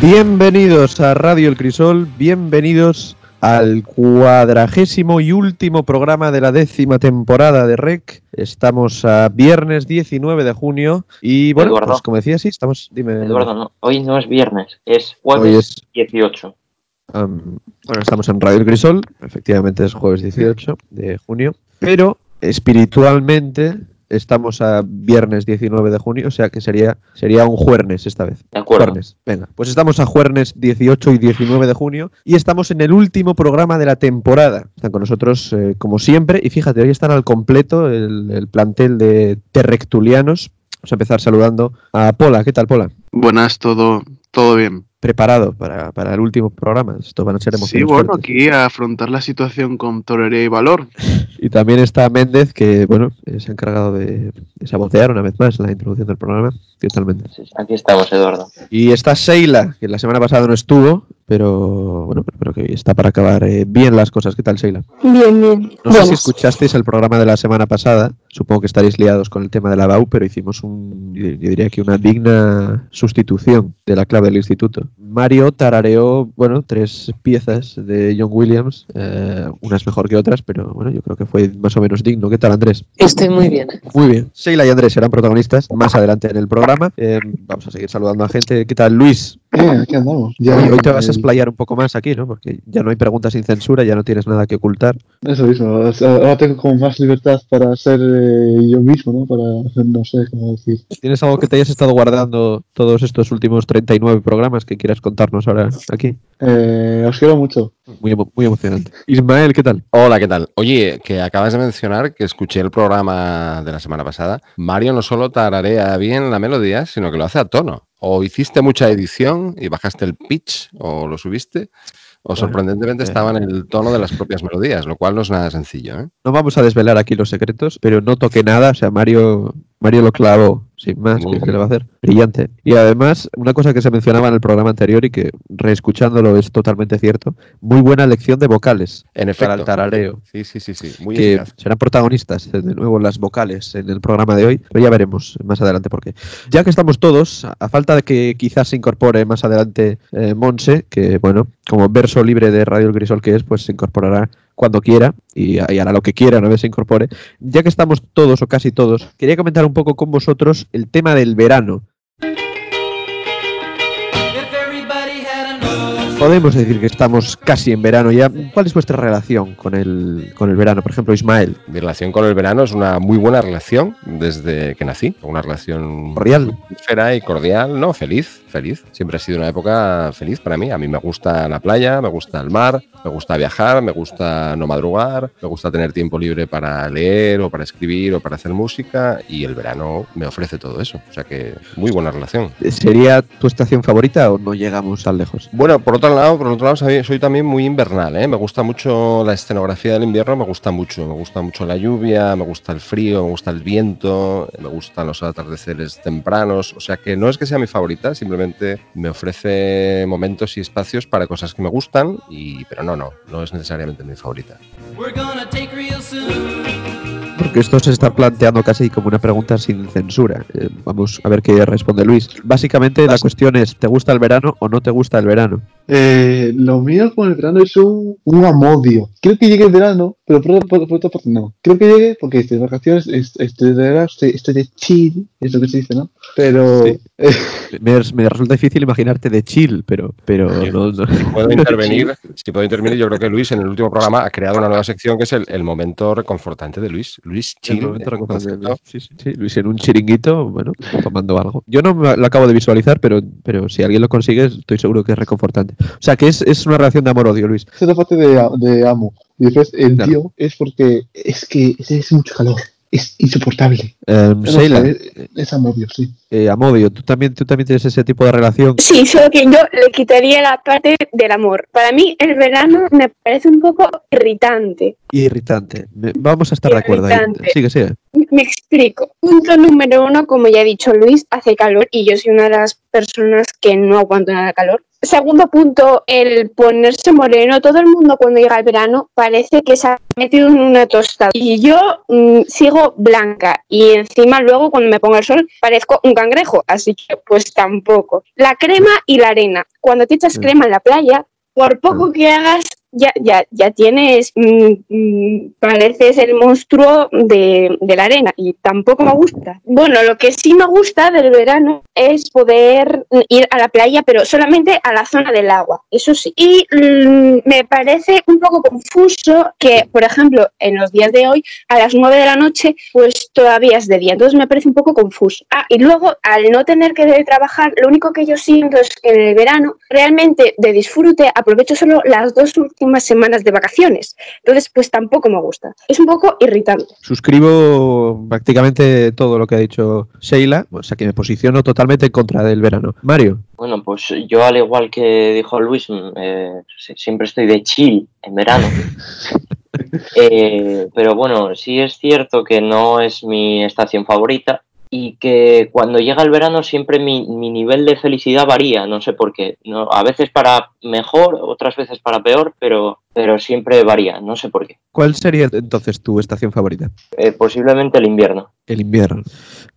Bienvenidos a Radio El Crisol, bienvenidos al cuadragésimo y último programa de la décima temporada de REC. Estamos a viernes 19 de junio y bueno, Eduardo. pues como decía, sí, estamos... Dime, Eduardo, no, hoy no es viernes, es jueves Hoy es- 18. Am, bueno, estamos en Radio El Crisol, efectivamente es jueves 18 de junio, pero espiritualmente estamos a viernes 19 de junio, o sea que sería, sería un jueves esta vez. De acuerdo. Juernes. Venga, pues estamos a jueves 18 y 19 de junio y estamos en el último programa de la temporada. Están con nosotros eh, como siempre y fíjate, hoy están al completo el, el plantel de terrectulianos. Vamos a empezar saludando a Pola. ¿Qué tal, Pola? Buenas, todo, todo bien. Preparado para, para el último programa. Esto van a ser Sí, emociones bueno, fuertes. aquí a afrontar la situación con torería y valor. Y también está Méndez, que bueno, se ha encargado de, de sabotear una vez más la introducción del programa. ¿Qué tal, Méndez? Sí, Aquí estamos, Eduardo. Y está Seila, que la semana pasada no estuvo, pero bueno, pero, pero que está para acabar eh, bien las cosas. ¿Qué tal, Seila? Bien, bien. No sé si escuchasteis el programa de la semana pasada. Supongo que estaréis liados con el tema de la BAU, pero hicimos un, yo diría que una digna sustitución de la clave del instituto. Mario tarareó, bueno, tres piezas de John Williams, eh, unas mejor que otras, pero bueno, yo creo que fue más o menos digno. ¿Qué tal, Andrés? Estoy muy bien. Muy bien. Sheila y Andrés serán protagonistas más adelante en el programa. Eh, vamos a seguir saludando a gente. ¿Qué tal, Luis? Eh, aquí andamos. Hoy, hoy te vas a explayar un poco más aquí, ¿no? Porque ya no hay preguntas sin censura, ya no tienes nada que ocultar. Eso mismo. ahora tengo como más libertad para ser eh, yo mismo, ¿no? Para, no sé cómo decir. ¿Tienes algo que te hayas estado guardando todos estos últimos 39 programas que quieras contarnos ahora aquí? Eh, os quiero mucho. Muy, emo- muy emocionante. Ismael, ¿qué tal? Hola, ¿qué tal? Oye, que acabas de mencionar que escuché el programa de la semana pasada. Mario no solo tararea bien la melodía, sino que lo hace a tono. O hiciste mucha edición y bajaste el pitch, o lo subiste, o sorprendentemente estaba en el tono de las propias melodías, lo cual no es nada sencillo. ¿eh? No vamos a desvelar aquí los secretos, pero no toqué nada. O sea, Mario, Mario lo clavó, sin más. Muy ¿Qué, qué bien. le va a hacer? Brillante. Y además, una cosa que se mencionaba en el programa anterior y que reescuchándolo es totalmente cierto, muy buena lección de vocales En para efecto. el tarareo. Sí, sí, sí, sí. Muy que eficaz. serán protagonistas de nuevo las vocales en el programa de hoy, pero ya veremos más adelante por qué. Ya que estamos todos, a- a falta de que quizás se incorpore más adelante eh, Monse, que bueno, como verso libre de Radio El Grisol que es, pues se incorporará cuando quiera y, y hará lo que quiera una vez se incorpore. Ya que estamos todos o casi todos, quería comentar un poco con vosotros el tema del verano. Podemos decir que estamos casi en verano ya. ¿Cuál es vuestra relación con el, con el verano? Por ejemplo, Ismael. Mi relación con el verano es una muy buena relación desde que nací. Una relación Cordial. Esfera y cordial, no, feliz, feliz. Siempre ha sido una época feliz para mí. A mí me gusta la playa, me gusta el mar, me gusta viajar, me gusta no madrugar, me gusta tener tiempo libre para leer o para escribir o para hacer música y el verano me ofrece todo eso. O sea que muy buena relación. ¿Sería tu estación favorita o no llegamos tan lejos? Bueno, por otro por otro lado soy, soy también muy invernal, ¿eh? Me gusta mucho la escenografía del invierno, me gusta mucho, me gusta mucho la lluvia, me gusta el frío, me gusta el viento, me gustan los atardeceres tempranos, o sea que no es que sea mi favorita, simplemente me ofrece momentos y espacios para cosas que me gustan, y pero no, no, no es necesariamente mi favorita. Porque esto se está planteando casi como una pregunta sin censura. Eh, vamos a ver qué responde Luis. Básicamente la cuestión es, ¿te gusta el verano o no te gusta el verano? Eh, lo mío con el verano es un, un amodio. Creo que llegue el verano, pero por, por, por otra parte no. Creo que llegue porque estoy de vacaciones, est- estoy de, verano, estoy, estoy de chill, es lo que se dice, ¿no? Pero... Sí. Me, me resulta difícil imaginarte de chill, pero, pero no, no. Si puedo intervenir, si puedo intervenir, yo creo que Luis en el último programa ha creado una nueva sección que es el, el momento reconfortante de Luis. Luis El Chill. Luis. Sí, sí, sí, Luis en un chiringuito, bueno, tomando algo. Yo no me lo acabo de visualizar, pero, pero si alguien lo consigue, estoy seguro que es reconfortante. O sea, que es, es una relación de amor-odio, Luis. Esa es la parte de, de amo. Y después el Claro. tío es porque es que es, es mucho calor. Es insoportable. Eh, No Sheila, sé, es, amodio, sí. eh, Amodio, ¿tú también, ¿tú también tienes ese tipo de relación? Sí, solo que yo le quitaría la parte del amor. Para mí el verano me parece un poco irritante. Irritante. Vamos a estar de acuerdo ahí. Irritante. Sigue, sigue. Me explico. Punto número uno, como ya ha dicho Luis, hace calor y yo soy una de las personas que no aguanto nada de calor. Segundo punto, el ponerse moreno. Todo el mundo cuando llega el verano parece que se ha metido en una tostada. Y yo mm, sigo blanca y encima luego cuando me pongo el sol parezco un cangrejo. Así que pues tampoco. La crema y la arena. Cuando te echas Sí. crema en la playa, por poco que hagas, ya, ya, ya tienes, mm, mm, pareces el monstruo de, de la arena y tampoco me gusta. Bueno, lo que sí me gusta del verano es poder ir a la playa, pero solamente a la zona del agua, eso sí. Y mm, me parece un poco confuso que, por ejemplo, en los días de hoy, a las 9 de la noche, pues todavía es de día. Entonces me parece un poco confuso. Ah, y luego, al no tener que trabajar, lo único que yo siento es que en el verano, realmente de disfrute, aprovecho solo las dos últimas semanas de vacaciones. Entonces, pues tampoco me gusta. Es un poco irritante. Suscribo prácticamente todo lo que ha dicho Sheila, o sea que me posiciono totalmente en contra del verano. Mario, Bueno, pues yo al igual que dijo Luis, mm, eh, si- siempre estoy de chill en verano. Eh, pero bueno, sí es cierto que no es mi estación favorita y que cuando llega el verano siempre mi, mi nivel de felicidad varía, no sé por qué. No, a veces para mejor, otras veces para peor, pero, pero siempre varía, no sé por qué. ¿cuál sería entonces tu estación favorita? Eh, posiblemente el invierno. El invierno.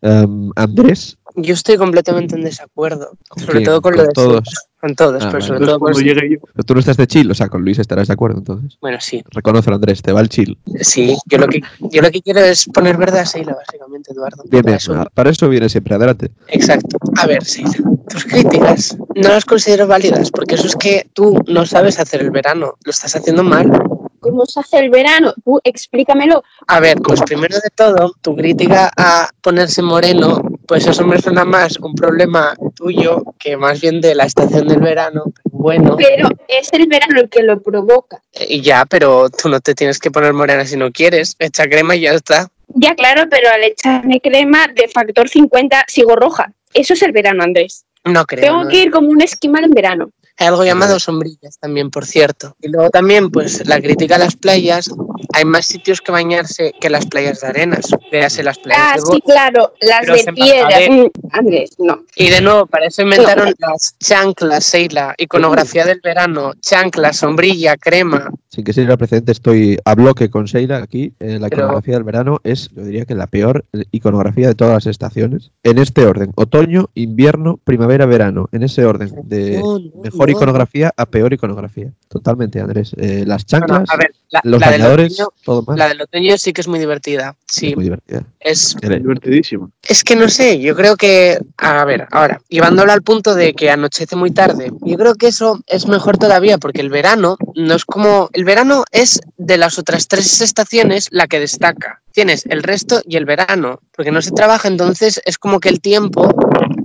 Em, Andrés, Yo estoy completamente en desacuerdo, sobre todo con, lo ¿Con de todos? sí, con todos, Ah, pero vale. sobre todo con cuando llegue yo, pero tú no estás de chill, o sea, con Luis estarás de acuerdo entonces. bueno, sí, Reconócelo, Andrés, te va el chill. sí, yo lo que yo lo que quiero es poner verde a Seila, básicamente, Eduardo. Bien, bien, Eso- para eso viene siempre, adelante. Exacto. A ver, Seila, tus críticas no las considero válidas, porque eso es que tú no sabes hacer el verano, lo estás haciendo mal. ¿Cómo se hace el verano? Tú explícamelo. A ver, pues primero de todo, tu crítica a ponerse moreno, pues eso me suena más un problema tuyo que más bien de la estación del verano. Bueno, Pero es el verano el que lo provoca. y ya, pero tú no te tienes que poner morena si no quieres. Echa crema y ya está. Ya, claro, pero al echarme crema de factor 50 sigo roja. Eso es el verano, Andrés. No creo. Tengo ¿no? que ir como un esquimal en verano. Hay algo llamado sombrillas también, por cierto. Y luego también, pues la crítica a las playas. Hay más sitios que bañarse que las playas de arenas. Véase las playas Ah, de sí, claro, las de piedra. Mm, Andrés, no. Y de nuevo, para eso inventaron las chanclas, Seila, iconografía del verano, chanclas, sombrilla, crema. Sin que sirva precedente, estoy a bloque con Sheila aquí. Eh, la Pero- iconografía del verano es, yo diría que la peor iconografía de todas las estaciones. En este orden, otoño, invierno, primavera, verano. En ese orden, de mejor. Iconografía a peor iconografía. Totalmente, Andrés. Eh, las No, no, chanclas, a ver, la, los la del bañadores, otoño, todo mal. la del otoño sí que es muy divertida. Sí, Es muy divertida. es Ele- divertidísimo. Es que no sé, yo creo que, a ver, ahora, llevándolo al punto de que anochece muy tarde, yo creo que eso es mejor todavía porque el verano no es como, el verano es de las otras tres estaciones la que destaca. Tienes el resto y el verano, porque no se trabaja, entonces es como que el tiempo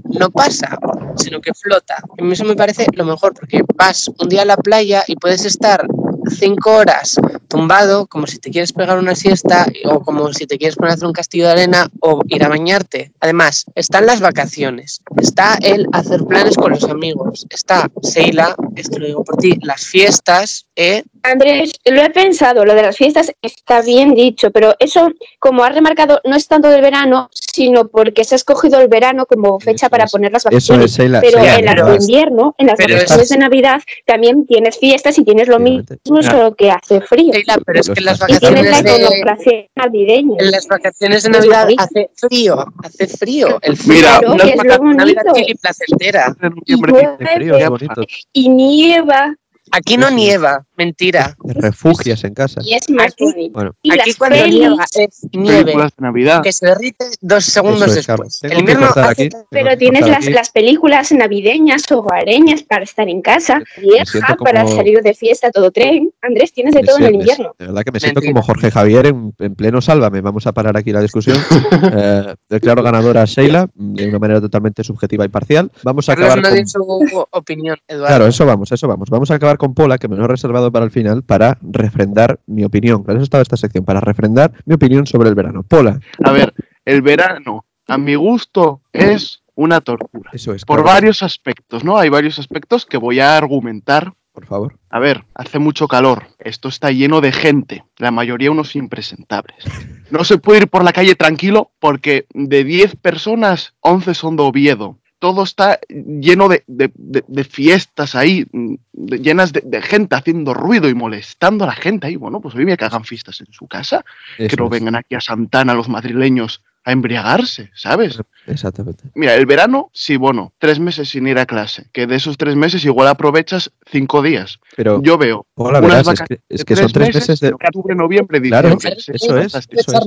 no pasa, sino que flota. A mí eso me parece lo mejor, porque vas un día a la playa y puedes estar cinco horas tumbado, como si te quieres pegar una siesta o como si te quieres poner a hacer un castillo de arena o ir a bañarte. Además, están las vacaciones, está el hacer planes con los amigos, está Seila, esto lo digo por ti, las fiestas, ¿eh? Andrés, lo he pensado, lo de las fiestas está bien dicho, pero eso, como has remarcado, no es tanto del verano, sino porque se ha escogido el verano como fecha para poner las Eso vacaciones. es, Sheila. pero Sheila, en las pero de es- invierno, en las vacaciones es- de Navidad, también tienes fiestas y tienes lo mismo, Efectivamente. solo que hace frío. Sheila, pero es que en las. Y tienes la vacaciones de, navideña. en las vacaciones de Es Navidad hace frío, hace frío. El frío Mira, Claro, no que es es lo Navidad y placentera. En Y De frío, es bonito. y nieva, Aquí no nieva, mentira. Te refugias en casa. y es más Aquí- bonito. Bueno, Y Aquí cuando pelis, nieva es nieve Navidad. que se derrite dos segundos es, después. El invierno hace pero tienes las, las películas navideñas, hogareñas para estar en casa, vieja, para salir de fiesta, todo tren. Andrés, tienes de Me todo en el invierno. De verdad que me siento Mentira. como Jorge Javier en, en pleno Sálvame. Vamos a parar aquí la discusión. Eh, declaro ganadora a Sheila de una manera totalmente subjetiva y parcial. Vamos a Carlos acabar no con... su opinión, Eduardo. Claro, eso vamos, eso vamos. Vamos a acabar con Pola, que me lo he reservado para el final, para refrendar mi opinión. Para eso estaba esta sección, para refrendar mi opinión sobre el verano. Pola, A ver, el verano, a mi gusto, es una tortura. eso es. Por claro. varios aspectos, ¿no? Hay varios aspectos que voy a argumentar. Por favor. A ver, hace mucho calor. Esto está lleno de gente. La mayoría unos impresentables. No se puede ir por la calle tranquilo porque de 10 personas, 11 son de Oviedo. Todo está lleno de, de- de- de fiestas ahí, llenas de, gente haciendo ruido y molestando a la gente ahí. Bueno, pues oye, que hagan fiestas en su casa, que no es. vengan aquí a Santana los madrileños a embriagarse, ¿sabes? Exactamente. Mira, el verano, sí, bueno, tres meses sin ir a clase, que de esos tres meses igual aprovechas cinco días. Pero, Yo veo Pola, unas verás, es vacaciones que, es de que son tres meses de... octubre, noviembre, Claro, diciembre. eso Sí, es, eso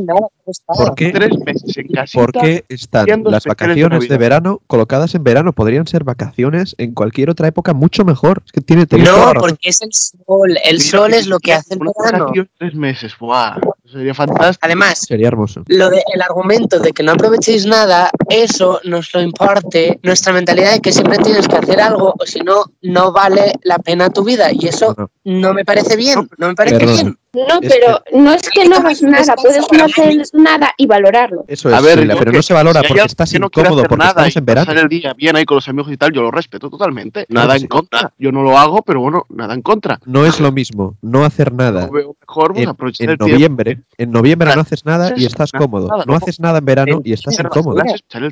es. ¿Por qué, Tres meses en casita. ¿Por qué están las de vacaciones de verano colocadas en verano? Podrían ser vacaciones en cualquier otra época mucho mejor. Es que tiene No, porque es el sol. El Mira, sol es lo que hace el verano. Tres meses, ¡buah! Sería fantástico. Además, Sería hermoso. lo de, el argumento de que no aprovechéis nada, eso nos lo imparte nuestra mentalidad de que siempre tienes que hacer algo o si no, no vale la pena tu vida. Y eso No, no me parece bien, no me parece Perdón. bien. No, Es pero no es que no hagas nada, puedes no hacer nada y valorarlo. Eso es, A ver, yo pero que- no se valora porque estás que no incómodo, porque nada estamos en verano. pasar el día bien ahí con los amigos y tal, yo lo respeto totalmente. Nada en sí. contra. Yo no lo hago, pero bueno, nada en contra. No es lo mismo no hacer nada Yo veo mejor pues, en, aprovechar en el tiempo. noviembre. En noviembre no haces nada y estás cómodo. nada, No haces nada en verano En y estás incómodo.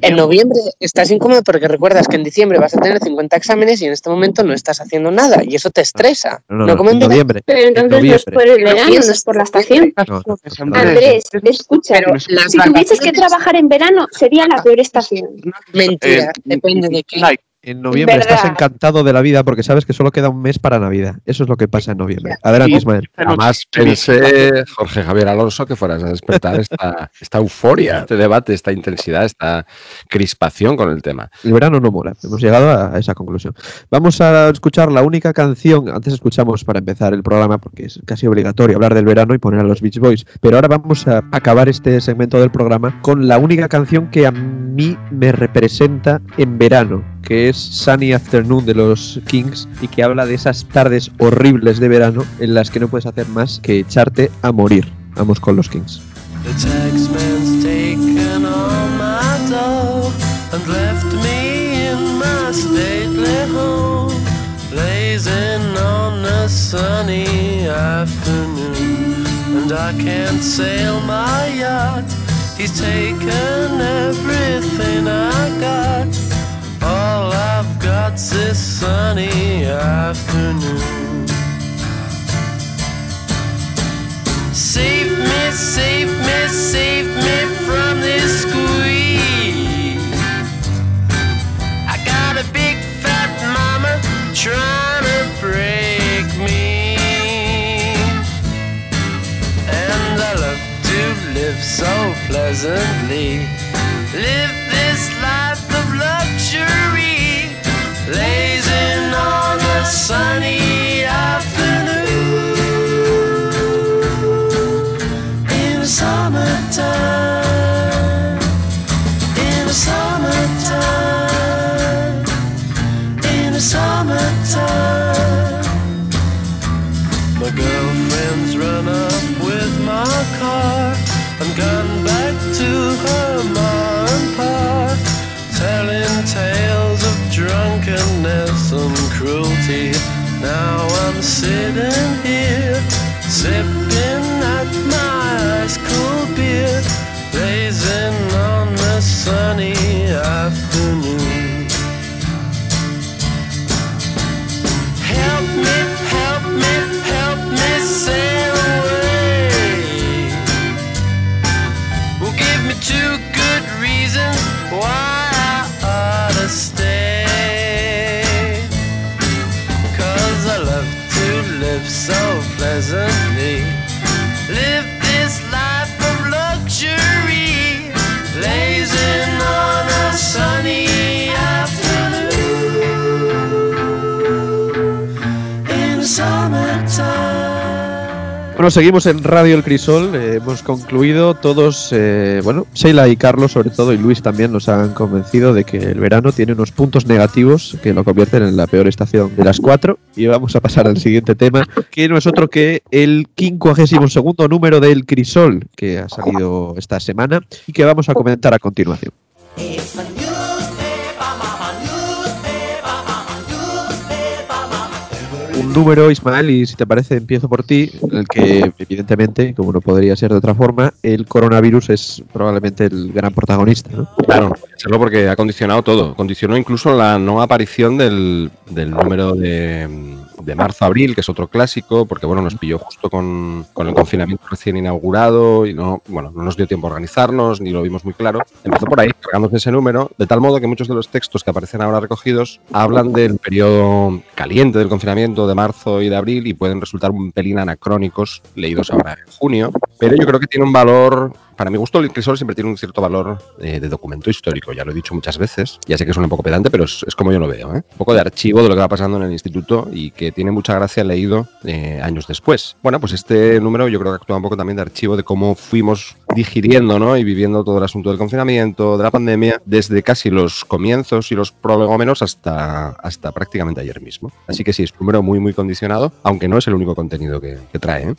En noviembre estás incómodo porque recuerdas que en diciembre vas a tener 50 exámenes y en este momento no estás haciendo nada y eso te estresa. No, no, No no, como en verano. noviembre. Pero En entonces no es noviembre. por el No verano, no pienses es por la estación. No, no, Andrés, escucha, si tuvieses que trabajar en verano, sería la peor estación. Mentira, Eh, depende de qué. like, En noviembre Verdad. estás encantado de la vida porque sabes que solo queda un mes para Navidad. Eso es lo que pasa en noviembre. Adelante, Ismael. Jamás pensé, Jorge Javier Alonso, que fueras a despertar esta, esta euforia, este debate, esta intensidad, esta crispación con el tema. El verano no mola. Hemos llegado a a esa conclusión. Vamos a escuchar la única canción. Antes escuchamos para empezar el programa porque es casi obligatorio hablar del verano y poner a los Beach Boys. Pero ahora vamos a acabar este segmento del programa con la única canción que a mí me representa en verano, que es Sunny Afternoon de los Kings y que habla de esas tardes horribles de verano en las que no puedes hacer más que echarte a morir. Vamos con los Kings. He's taken everything I got. Got's this sunny afternoon. Save me, save me, save me from this squeeze. I got a big fat mama trying to break me. And I love to live so pleasantly. Live some cruelty. Now I'm sitting here sipping. Bueno, seguimos en Radio El Crisol. eh, hemos concluido todos, eh, bueno, Sheila y Carlos sobre todo y Luis también nos han convencido de que el verano tiene unos puntos negativos que lo convierten en la peor estación de las cuatro. Y vamos a pasar al siguiente tema, que no es otro que el 52 número del Crisol, que ha salido esta semana y que vamos a comentar a continuación. Número, Ismael, y si te parece, empiezo por ti, el que, evidentemente, como no podría ser de otra forma, el coronavirus es probablemente el gran protagonista. ¿no? Claro, hacerlo porque ha condicionado todo. Condicionó incluso la no aparición del, del número de, de marzo-abril, que es otro clásico, porque bueno, nos pilló justo con, con el confinamiento recién inaugurado y no, bueno, no nos dio tiempo a organizarnos, ni lo vimos muy claro. Empezó por ahí, cargándose ese número, de tal modo que muchos de los textos que aparecen ahora recogidos hablan del periodo caliente del confinamiento de marzo y de abril y pueden resultar un pelín anacrónicos leídos ahora en junio, pero yo creo que tiene un valor para mi gusto, el Crisol siempre tiene un cierto valor eh, de documento histórico, ya lo he dicho muchas veces. Ya sé que suena un poco pedante, pero es, como yo lo veo. ¿eh? Un poco de archivo de lo que va pasando en el instituto y que tiene mucha gracia leído eh, años después. Bueno, pues este número yo creo que actúa un poco también de archivo de cómo fuimos digiriendo ¿no? y viviendo todo el asunto del confinamiento, de la pandemia, desde casi los comienzos y los prolegómenos hasta, hasta prácticamente ayer mismo. Así que sí, es un número muy, muy condicionado, aunque no es el único contenido que, que trae.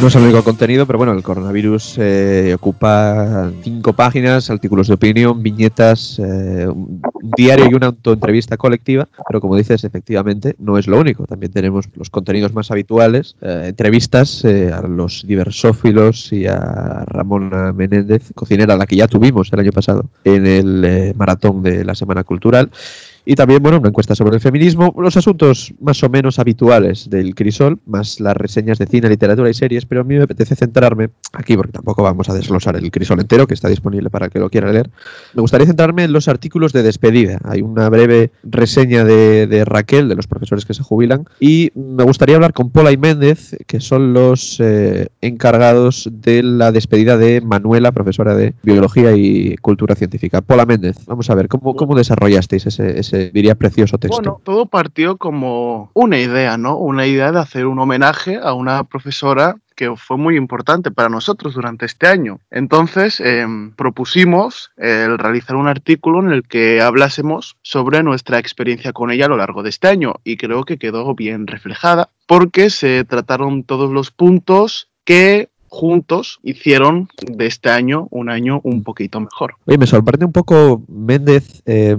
No es el único contenido, pero bueno, el coronavirus eh, ocupa cinco páginas, artículos de opinión, viñetas, eh, un diario y una autoentrevista colectiva, pero como dices, efectivamente, no es lo único. También tenemos los contenidos más habituales, eh, entrevistas eh, a los diversófilos y a Ramona Menéndez, cocinera, la que ya tuvimos el año pasado en el eh, maratón de la Semana Cultural. Y también, bueno, una encuesta sobre el feminismo, los asuntos más o menos habituales del Crisol, más las reseñas de cine, literatura y series, pero a mí me apetece centrarme aquí, porque tampoco vamos a desglosar el Crisol entero, que está disponible para el que lo quiera leer. Me gustaría centrarme en los artículos de despedida. Hay una breve reseña de, de Raquel, de los profesores que se jubilan, y me gustaría hablar con Pola y Méndez, que son los eh, encargados de la despedida de Manuela, profesora de Biología y Cultura Científica. Pola Méndez, vamos a ver, ¿cómo, cómo desarrollasteis ese diría precioso texto. Bueno, todo partió como una idea, ¿no? Una idea de hacer un homenaje a una profesora que fue muy importante para nosotros durante este año. Entonces eh, propusimos el realizar un artículo en el que hablásemos sobre nuestra experiencia con ella a lo largo de este año y creo que quedó bien reflejada porque se trataron todos los puntos que juntos hicieron de este año un año un poquito mejor. Oye, me sorprende un poco Méndez, eh,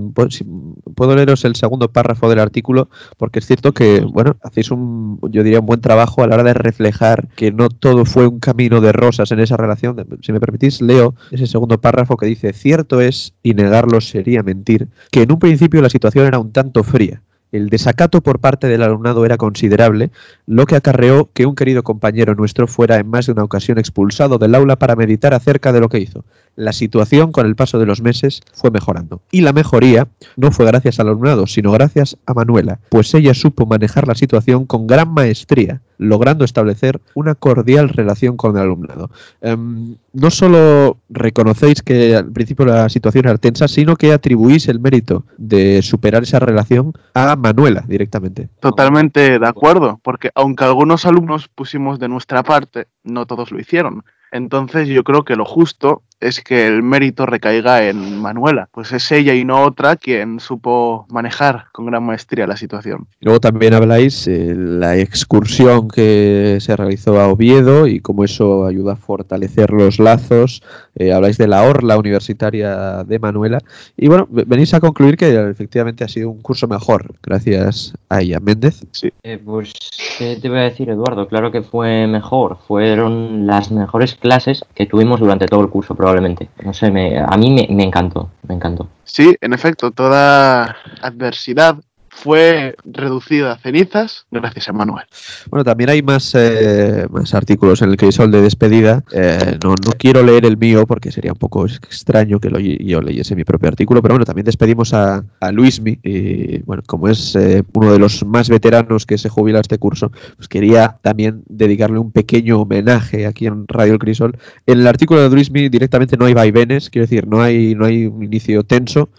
puedo leeros el segundo párrafo del artículo, porque es cierto que, bueno, hacéis un, yo diría, un buen trabajo a la hora de reflejar que no todo fue un camino de rosas en esa relación. Si me permitís, leo ese segundo párrafo que dice, cierto es, y negarlo sería mentir, que en un principio la situación era un tanto fría. El desacato por parte del alumnado era considerable, lo que acarreó que un querido compañero nuestro fuera en más de una ocasión expulsado del aula para meditar acerca de lo que hizo. La situación con el paso de los meses fue mejorando. Y la mejoría no fue gracias al alumnado, sino gracias a Manuela, pues ella supo manejar la situación con gran maestría, logrando establecer una cordial relación con el alumnado. Um, no solo reconocéis que al principio la situación era tensa, sino que atribuís el mérito de superar esa relación a Manuela directamente. Totalmente de acuerdo, porque aunque algunos alumnos pusimos de nuestra parte, no todos lo hicieron. Entonces yo creo que lo justo es que el mérito recaiga en Manuela, pues es ella y no otra quien supo manejar con gran maestría la situación. Luego también habláis eh, la excursión que se realizó a Oviedo y cómo eso ayuda a fortalecer los lazos. Eh, habláis de la orla universitaria de Manuela y bueno, venís a concluir que efectivamente ha sido un curso mejor gracias a ella. Méndez. Sí. Eh, pues, ¿qué te voy a decir, Eduardo? Claro que fue mejor. Fueron las mejores clases que tuvimos durante todo el curso, probablemente. No sé, me, a mí me, me encantó, me encantó. Sí, en efecto, toda adversidad fue reducida a cenizas gracias a Manuel. Bueno, también hay más, eh, más artículos en el crisol de despedida. Eh, no, no quiero leer el mío porque sería un poco extraño que lo, yo leyese mi propio artículo, pero bueno, también despedimos a, a Luismi. Y bueno, como es eh, uno de los más veteranos que se jubila este curso, pues quería también dedicarle un pequeño homenaje aquí en Radio El Crisol. En el artículo de Luismi directamente no hay vaivenes, quiero decir, no hay, no hay un inicio tenso.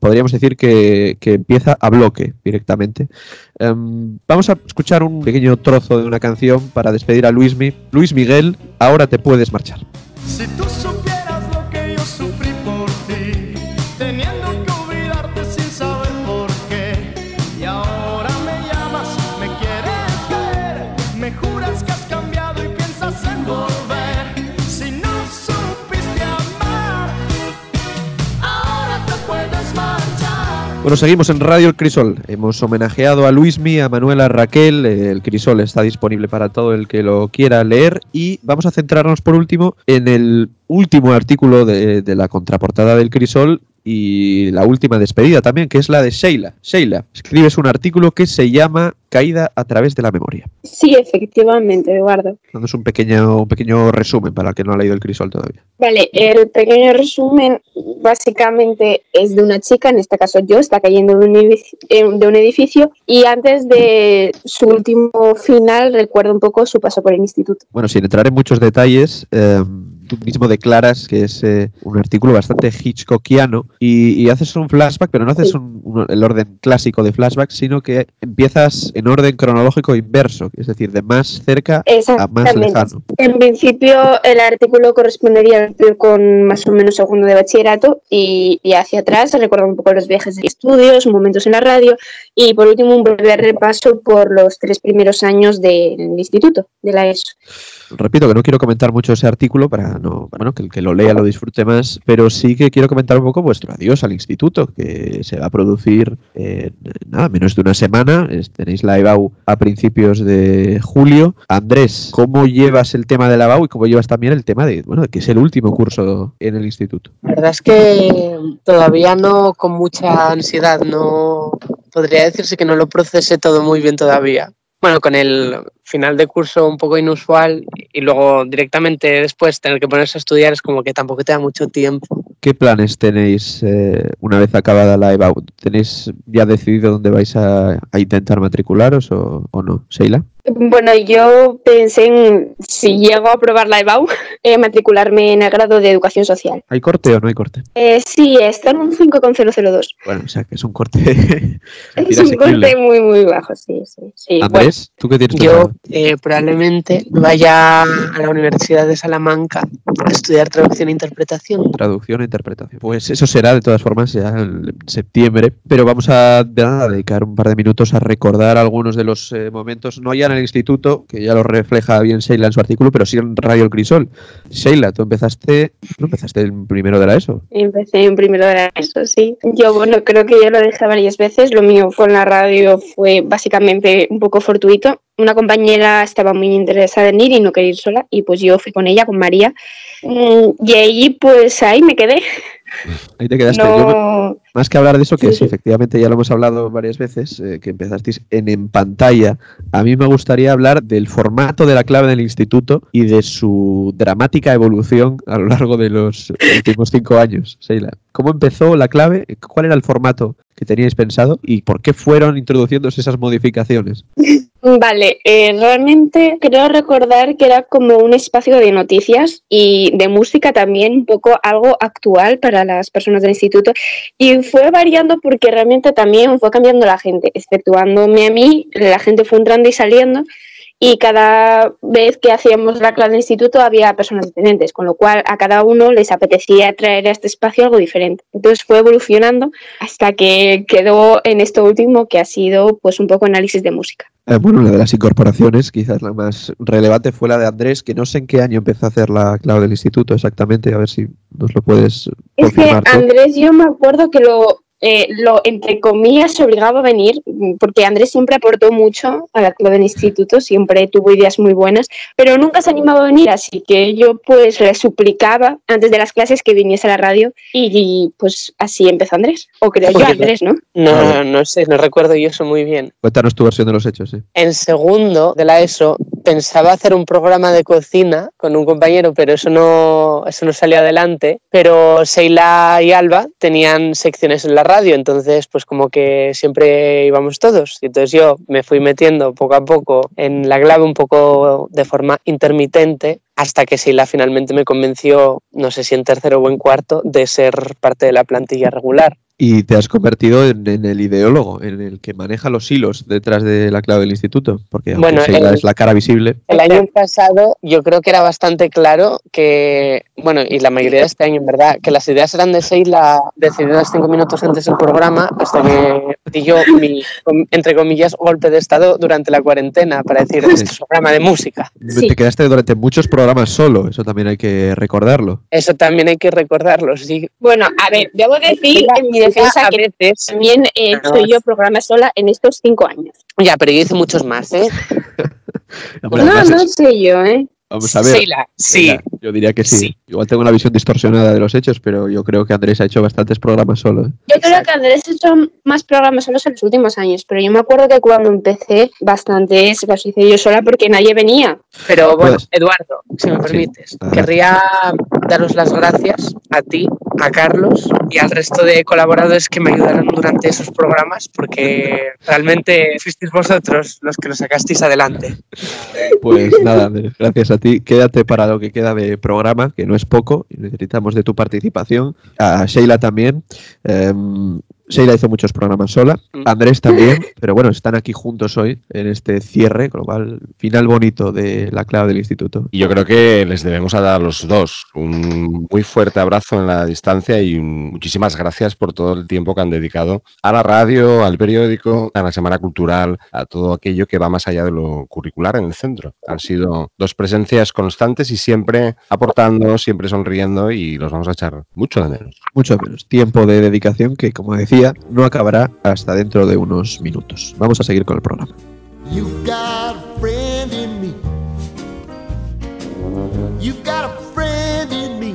Podríamos decir que, que empieza a bloque directamente. Em, vamos a escuchar un pequeño trozo de una canción para despedir a Luismi. Luis Miguel, ahora te puedes marchar. Bueno, seguimos en Radio El Crisol. Hemos homenajeado a Luismi, a Manuela, a Raquel. El Crisol está disponible para todo el que lo quiera leer. Y vamos a centrarnos por último en el último artículo de, de la contraportada del Crisol y la última despedida también, que es la de Sheila. Sheila, escribes un artículo que se llama Caída a través de la memoria. Sí, efectivamente, Eduardo. Dándonos un pequeño, un pequeño resumen para el que no ha leído el Crisol todavía. Vale, el pequeño resumen básicamente es de una chica, en este caso yo, está cayendo de un, edificio, de un edificio y antes de su último final recuerda un poco su paso por el instituto. Bueno, sin entrar en muchos detalles, eh, tú mismo declaras que es eh, un artículo bastante hitchcockiano y, y haces un flashback, pero no haces un- un- el orden clásico de flashback, sino que empiezas en orden cronológico inverso, es decir, de más cerca a más lejano. En principio, el artículo correspondería con más o menos segundo de bachillerato y, y hacia atrás recuerda un poco los viajes de estudios, momentos en la radio y por último un breve repaso por los tres primeros años del instituto, de la ESO. Repito que no quiero comentar mucho ese artículo para no, bueno, que el que lo lea lo disfrute más, pero sí que quiero comentar un poco vuestro adiós al instituto, que se va a producir en nada, menos de una semana. Tenéis la EBAU a principios de julio. Andrés, ¿cómo llevas el tema de la EBAU y cómo llevas también el tema de, bueno, que es el último curso en el instituto? La verdad es que todavía no con mucha ansiedad, no podría decirse que no lo procesé todo muy bien todavía. Bueno, con el final de curso un poco inusual y luego directamente después tener que ponerse a estudiar es como que tampoco te da mucho tiempo. ¿Qué planes tenéis eh, una vez acabada la EBAU? ¿Tenéis ya decidido dónde vais a, intentar matricularos o, o no? Sheila. Bueno, yo pensé en, si llego a aprobar la EBAU, eh, matricularme en el grado de educación social. ¿Hay corte o no hay corte? Eh, sí, está en un 5,002. Bueno, o sea que es un corte. Es un corte muy, muy bajo, sí, sí. sí. Andrés, ¿tú qué tienes Yo eh, probablemente vaya a la Universidad de Salamanca a estudiar traducción e interpretación. Traducción e interpretación. Pues eso será de todas formas ya en septiembre, pero vamos a dedicar un par de minutos a recordar algunos de los eh, momentos, no ya en el instituto, que ya lo refleja bien Sheila en su artículo, pero sí en Radio El Crisol. Sheila, tú empezaste, no empezaste el primero de la ESO. Empecé en primero de la ESO, sí. Yo, bueno, creo que ya lo dejé varias veces. Lo mío con la radio fue básicamente un poco fortuito. Una compañera estaba muy interesada en ir y no quería ir sola, y pues yo fui con ella, con María. Mm, Y ahí, pues ahí me quedé. Ahí te quedaste. Yo Más que hablar de eso, que Sí, sí. efectivamente ya lo hemos hablado varias veces, eh, que empezasteis en, en pantalla, a mí me gustaría hablar del formato de la clave del instituto y de su dramática evolución a lo largo de los últimos cinco años. Sheila, ¿cómo empezó la clave? ¿Cuál era el formato que teníais pensado? ¿Y por qué fueron introduciéndose esas modificaciones? Vale, eh, realmente creo recordar que era como un espacio de noticias y de música también, un poco algo actual para las personas del instituto. Y fue variando porque realmente también fue cambiando la gente, exceptuándome a mí, la gente fue entrando y saliendo. Y cada vez que hacíamos la clase del instituto había personas diferentes, con lo cual a cada uno les apetecía traer a este espacio algo diferente. Entonces fue evolucionando hasta que quedó en esto último, que ha sido pues un poco análisis de música. Eh, bueno, la de las incorporaciones, quizás la más relevante fue la de Andrés, que no sé en qué año empezó a hacer la clave del instituto exactamente, a ver si nos lo puedes Es que confirmar. Andrés, yo me acuerdo que lo eh, lo entre comillas se obligaba a venir, mm, porque Andrés siempre aportó mucho a la clave del instituto, siempre tuvo ideas muy buenas, pero nunca se animaba a venir, así que yo pues le suplicaba antes de las clases que viniese a la radio y, y, pues así empezó Andrés, o creo yo Andrés, ¿no? No, no sé, no recuerdo yo eso muy bien. Cuéntanos tu versión de los hechos, sí. En segundo de la ESO pensaba hacer un programa de cocina con un compañero, pero eso no, eso no salió adelante. Pero Seila y Alba tenían secciones en la radio, entonces pues como que siempre íbamos todos. Y entonces yo me fui metiendo poco a poco en la clave un poco de forma intermitente hasta que Seila finalmente me convenció, no sé si en tercero o en cuarto, de ser parte de la plantilla regular. Y te has convertido en, en el ideólogo, en el que maneja los hilos detrás de la clave del instituto, porque Bueno, el- es la cara visible. El año pasado yo creo que era bastante claro que, bueno, y la mayoría de este año en verdad, que las ideas eran de Seila decididas cinco minutos antes del programa, hasta que di yo mi, entre comillas, golpe de estado durante la cuarentena para decir, este es un programa de música. Te quedaste durante muchos programas solo, eso también hay que recordarlo. Eso también hay que recordarlo, sí. Bueno, a ver, debo decir en mi defensa a que veces- también he hecho yo programas sola en estos cinco años. Ya, pero yo hice muchos más, ¿eh? Hombre, No, no es- sé yo, ¿eh? Vamos a ver. Sí. Seila, Yo diría que sí. Igual tengo una visión distorsionada de los hechos, pero yo creo que Andrés ha hecho bastantes programas solo. ¿eh? Yo creo que Andrés ha hecho más programas solos en los últimos años, pero yo me acuerdo que cuando empecé, bastantes los hice yo sola porque nadie venía. Pero bueno, Puedes. Eduardo, si me permites, Ah. querría daros las gracias a ti, a Carlos y al resto de colaboradores que me ayudaron durante esos programas, porque realmente fuisteis vosotros los que lo sacasteis adelante. Pues nada, Andrés, gracias a ti. Quédate para lo que queda de programa, que no es poco, y necesitamos de tu participación. A Sheila también. Em, Sheila hizo muchos programas sola, Andrés también, pero bueno, están aquí juntos hoy en este cierre, con lo cual, final bonito de la clave del instituto. Y yo creo que les debemos a dar a los dos un muy fuerte abrazo en la distancia y muchísimas gracias por todo el tiempo que han dedicado a la radio, al periódico, a la Semana Cultural, a todo aquello que va más allá de lo curricular en el centro. Han sido dos presencias constantes y siempre aportando, siempre sonriendo y los vamos a echar mucho de menos. Mucho menos tiempo de dedicación que, como decía, no acabará hasta dentro de unos minutos. Vamos a seguir con el programa. You got a friend in me. You got a friend in me.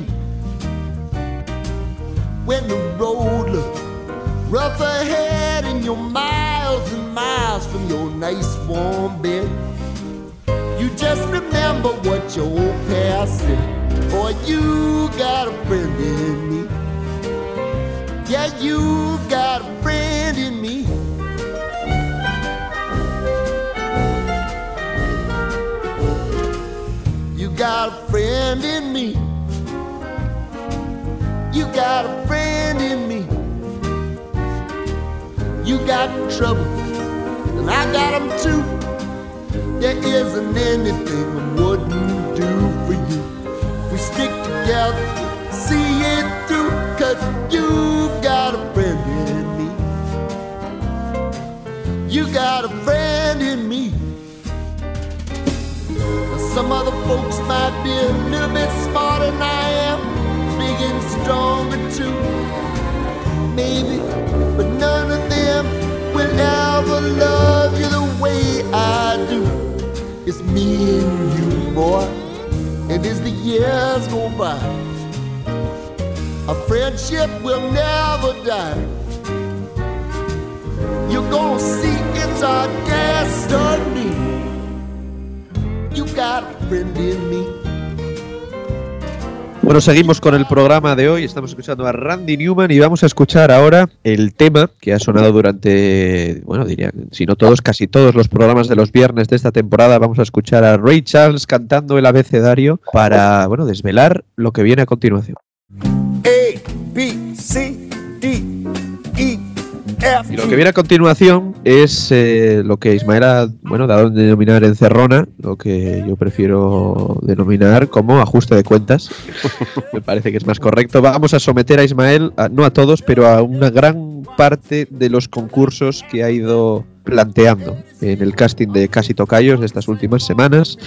When the road looks rough ahead and you're miles and miles from your nice warm bed, you just remember what your old past said. Boy, you got a friend in me. Yeah, you got a friend in me. You got a friend in me. You got a friend in me. You got trouble, and I got them too. There isn't anything I wouldn't do for you. We stick together, see it through, cause you You got a friend in me. Some other folks might be a little bit smarter than I am, big and stronger too. Maybe, but none of them will ever love you the way I do. It's me and you, boy, and as the years go by, a friendship will never die. You're gonna see it's our destiny. You got a friend in me. Bueno, seguimos con el programa de hoy. Estamos escuchando a Randy Newman y vamos a escuchar ahora el tema que ha sonado durante, bueno, diría, si no todos, casi todos los programas de los viernes de esta temporada. Vamos a escuchar a Ray Charles cantando el abecedario para, bueno, desvelar lo que viene a continuación. A, B, C, D. Y lo que viene a continuación es eh, lo que Ismael ha bueno, dado en denominar encerrona, lo que yo prefiero denominar como ajuste de cuentas. Me parece que es más correcto. Vamos a someter a Ismael, a- no a todos, pero a una gran parte de los concursos que ha ido planteando en el casting de Casi Tocayos de estas últimas semanas.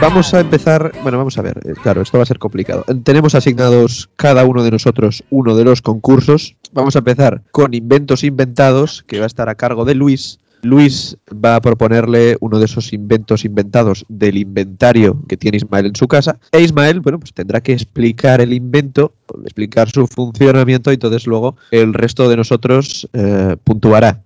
Vamos a empezar, bueno, vamos a ver, eh, claro, esto va a ser complicado. Tenemos asignados cada uno de nosotros uno de los concursos. Vamos a empezar con inventos inventados, que va a estar a cargo de Luis. Luis va a proponerle uno de esos inventos inventados del inventario que tiene Ismael en su casa. E Ismael, bueno, pues tendrá que explicar el invento, explicar su funcionamiento y entonces luego el resto de nosotros eh, puntuará.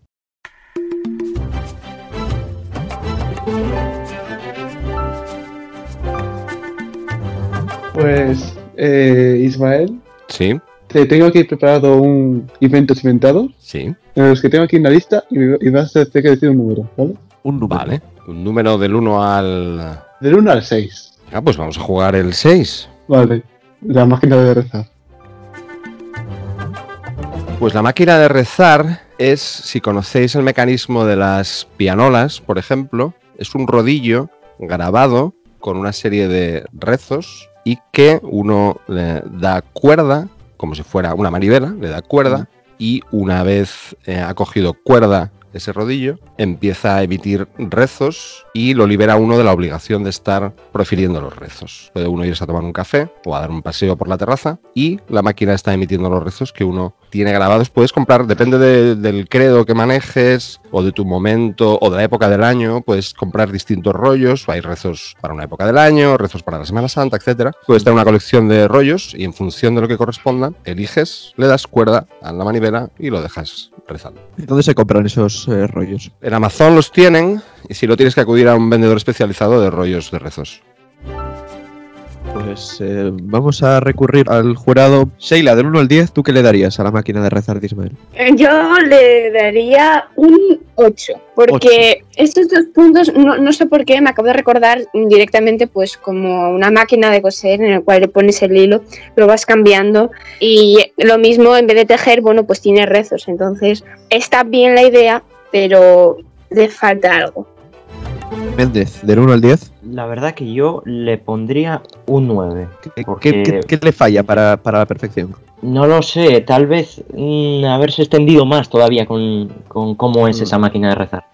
Pues, eh, Ismael, Sí, te tengo aquí preparado un inventos inventados. sí. En los que tengo aquí en la lista y vas a tener que decir un número, ¿vale? Un número. Vale. Un número del 1 al. Del 1 al 6. Ah, pues vamos a jugar el 6. Vale. La máquina de rezar. Pues la máquina de rezar es, si conocéis el mecanismo de las pianolas, por ejemplo, es un rodillo grabado con una serie de rezos y que uno le da cuerda, como si fuera una manivela, le da cuerda y una vez eh, ha cogido cuerda ese rodillo, empieza a emitir rezos y lo libera uno de la obligación de estar profiriendo los rezos. Puede uno irse a tomar un café o a dar un paseo por la terraza y la máquina está emitiendo los rezos que uno tiene grabados. Puedes comprar, depende de- del credo que manejes o de tu momento o de la época del año, puedes comprar distintos rollos. Hay rezos para una época del año, rezos para la Semana Santa, etcétera. Puedes tener una colección de rollos y en función de lo que corresponda, eliges, le das cuerda a la manivela y lo dejas rezando. ¿Dónde se compran esos eh, rollos? En Amazon los tienen y si no tienes que acudir a un vendedor especializado de rollos de rezos. Pues eh, vamos a recurrir al jurado. Sheila, del 1 al 10, ¿tú qué le darías a la máquina de rezar de Ismael? Yo le daría un 8, porque estos dos puntos, no, no sé por qué, me acabo de recordar directamente pues como una máquina de coser en el cual le pones el hilo, lo vas cambiando y lo mismo en vez de tejer, bueno, pues tiene rezos, entonces está bien la idea, pero le falta algo. Méndez, del 1 al 10, La verdad que yo le pondría un 9. ¿qué, Porque- qué- qué le falla para, para la perfección? No lo sé, tal vez mm, haberse extendido más todavía con, con cómo es esa máquina de rezar.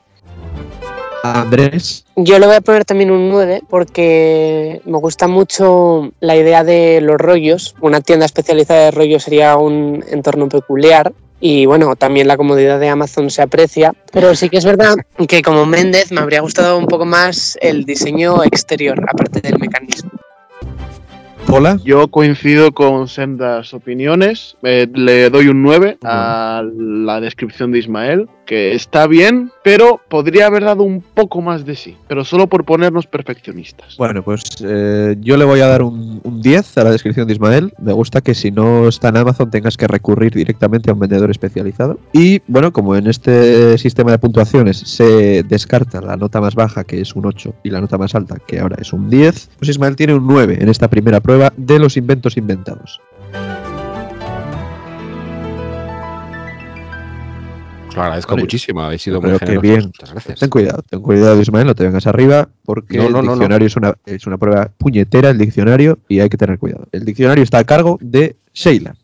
Andrés, Yo le voy a poner también un 9 porque me gusta mucho la idea de los rollos. Una tienda especializada de rollos sería un entorno peculiar. Y bueno, también la comodidad de Amazon se aprecia. Pero sí que es verdad que como Méndez me habría gustado un poco más el diseño exterior, aparte del mecanismo. Hola. Yo coincido con sendas opiniones. eh, le doy un 9 a la descripción de Ismael, que está bien, pero podría haber dado un poco más de sí, pero solo por ponernos perfeccionistas. Bueno, pues eh, yo le voy a dar un, un 10 a la descripción de Ismael. Me gusta que si no está en Amazon tengas que recurrir directamente a un vendedor especializado. Y bueno, como en este sistema de puntuaciones se descarta la nota más baja, que es un 8, y la nota más alta, que ahora es un 10, pues Ismael tiene un 9 en esta primera prueba de los inventos inventados. Os lo agradezco Vale. muchísimo, habéis sido muy que generosos. bien. Muchas gracias. Ten cuidado, ten cuidado Ismael, no te vengas arriba, porque No, no, el no. diccionario Es, una, es una prueba puñetera, el diccionario, y hay que tener cuidado. El diccionario está a cargo de Sheila.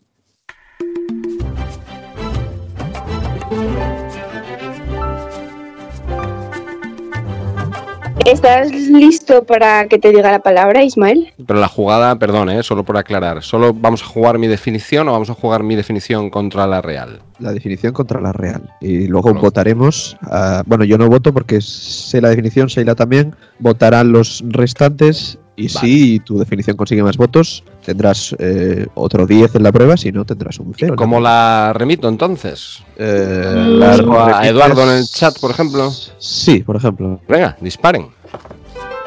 ¿Estás listo para que te diga la palabra, Ismael? Pero la jugada, perdón, ¿eh? solo por aclarar, ¿solo vamos a jugar mi definición o vamos a jugar mi definición contra la real? La definición contra la real. Y luego votaremos. a- bueno, yo no voto porque sé la definición, Sheila también. Votarán los restantes. Y si tu definición consigue más votos, tendrás eh, otro 10 en la prueba, si no, tendrás un 0. ¿Cómo la remito entonces? Eh, ¿La a Eduardo en el chat, por ejemplo? Sí, por ejemplo. Venga, disparen.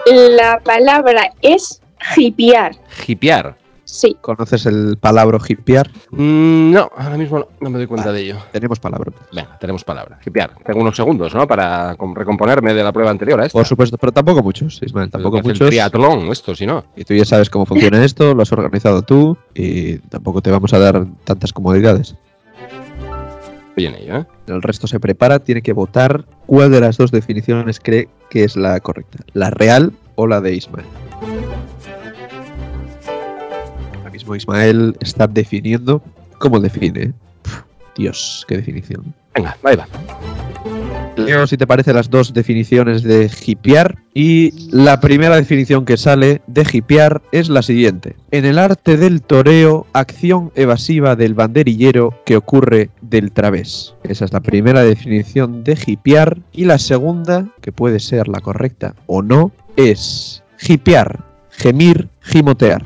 La palabra es hipear. Hipear. Sí. ¿Conoces el palabra hipear? Mm, no, ahora mismo no, no me doy cuenta de ello. Tenemos palabra. Venga, tenemos palabra. Hipear. Tengo unos segundos, ¿no? Para com- recomponerme de la prueba anterior a esta. Por supuesto, pero tampoco muchos, Ismael, tampoco el muchos. triatlón, esto, si no. Y tú ya sabes cómo funciona esto, lo has organizado tú y tampoco te vamos a dar tantas comodidades. Estoy en ello, ¿eh? El resto se prepara, tiene que votar cuál de las dos definiciones cree que es la correcta, la real o la de Ismael. Mismo Ismael está definiendo cómo define. Dios, qué definición. Venga, ahí va. Leo, si te parece, las dos definiciones de hipear. Y la primera definición que sale de hipear es la siguiente. En el arte del toreo, acción evasiva del banderillero que ocurre del través. Esa es la primera definición de hipear. Y la segunda, que puede ser la correcta o no, es hipear, gemir, gimotear.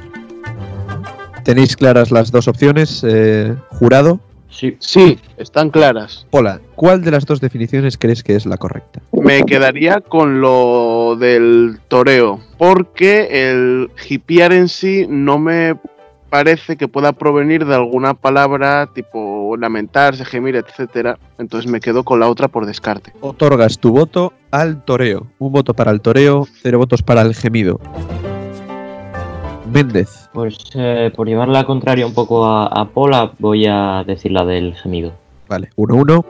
¿Tenéis claras las dos opciones, eh, jurado? Sí. Sí, están claras. Hola, ¿cuál de las dos definiciones crees que es la correcta? Me quedaría con lo del toreo, porque el hipear en sí no me parece que pueda provenir de alguna palabra tipo lamentarse, gemir, etcétera. Entonces me quedo con la otra por descarte. Otorgas tu voto al toreo. Un voto para el toreo, cero votos para el gemido. Méndez. Pues eh, por llevar la contraria un poco a, a Pola, voy a decir la del gemido. Vale, 1-1.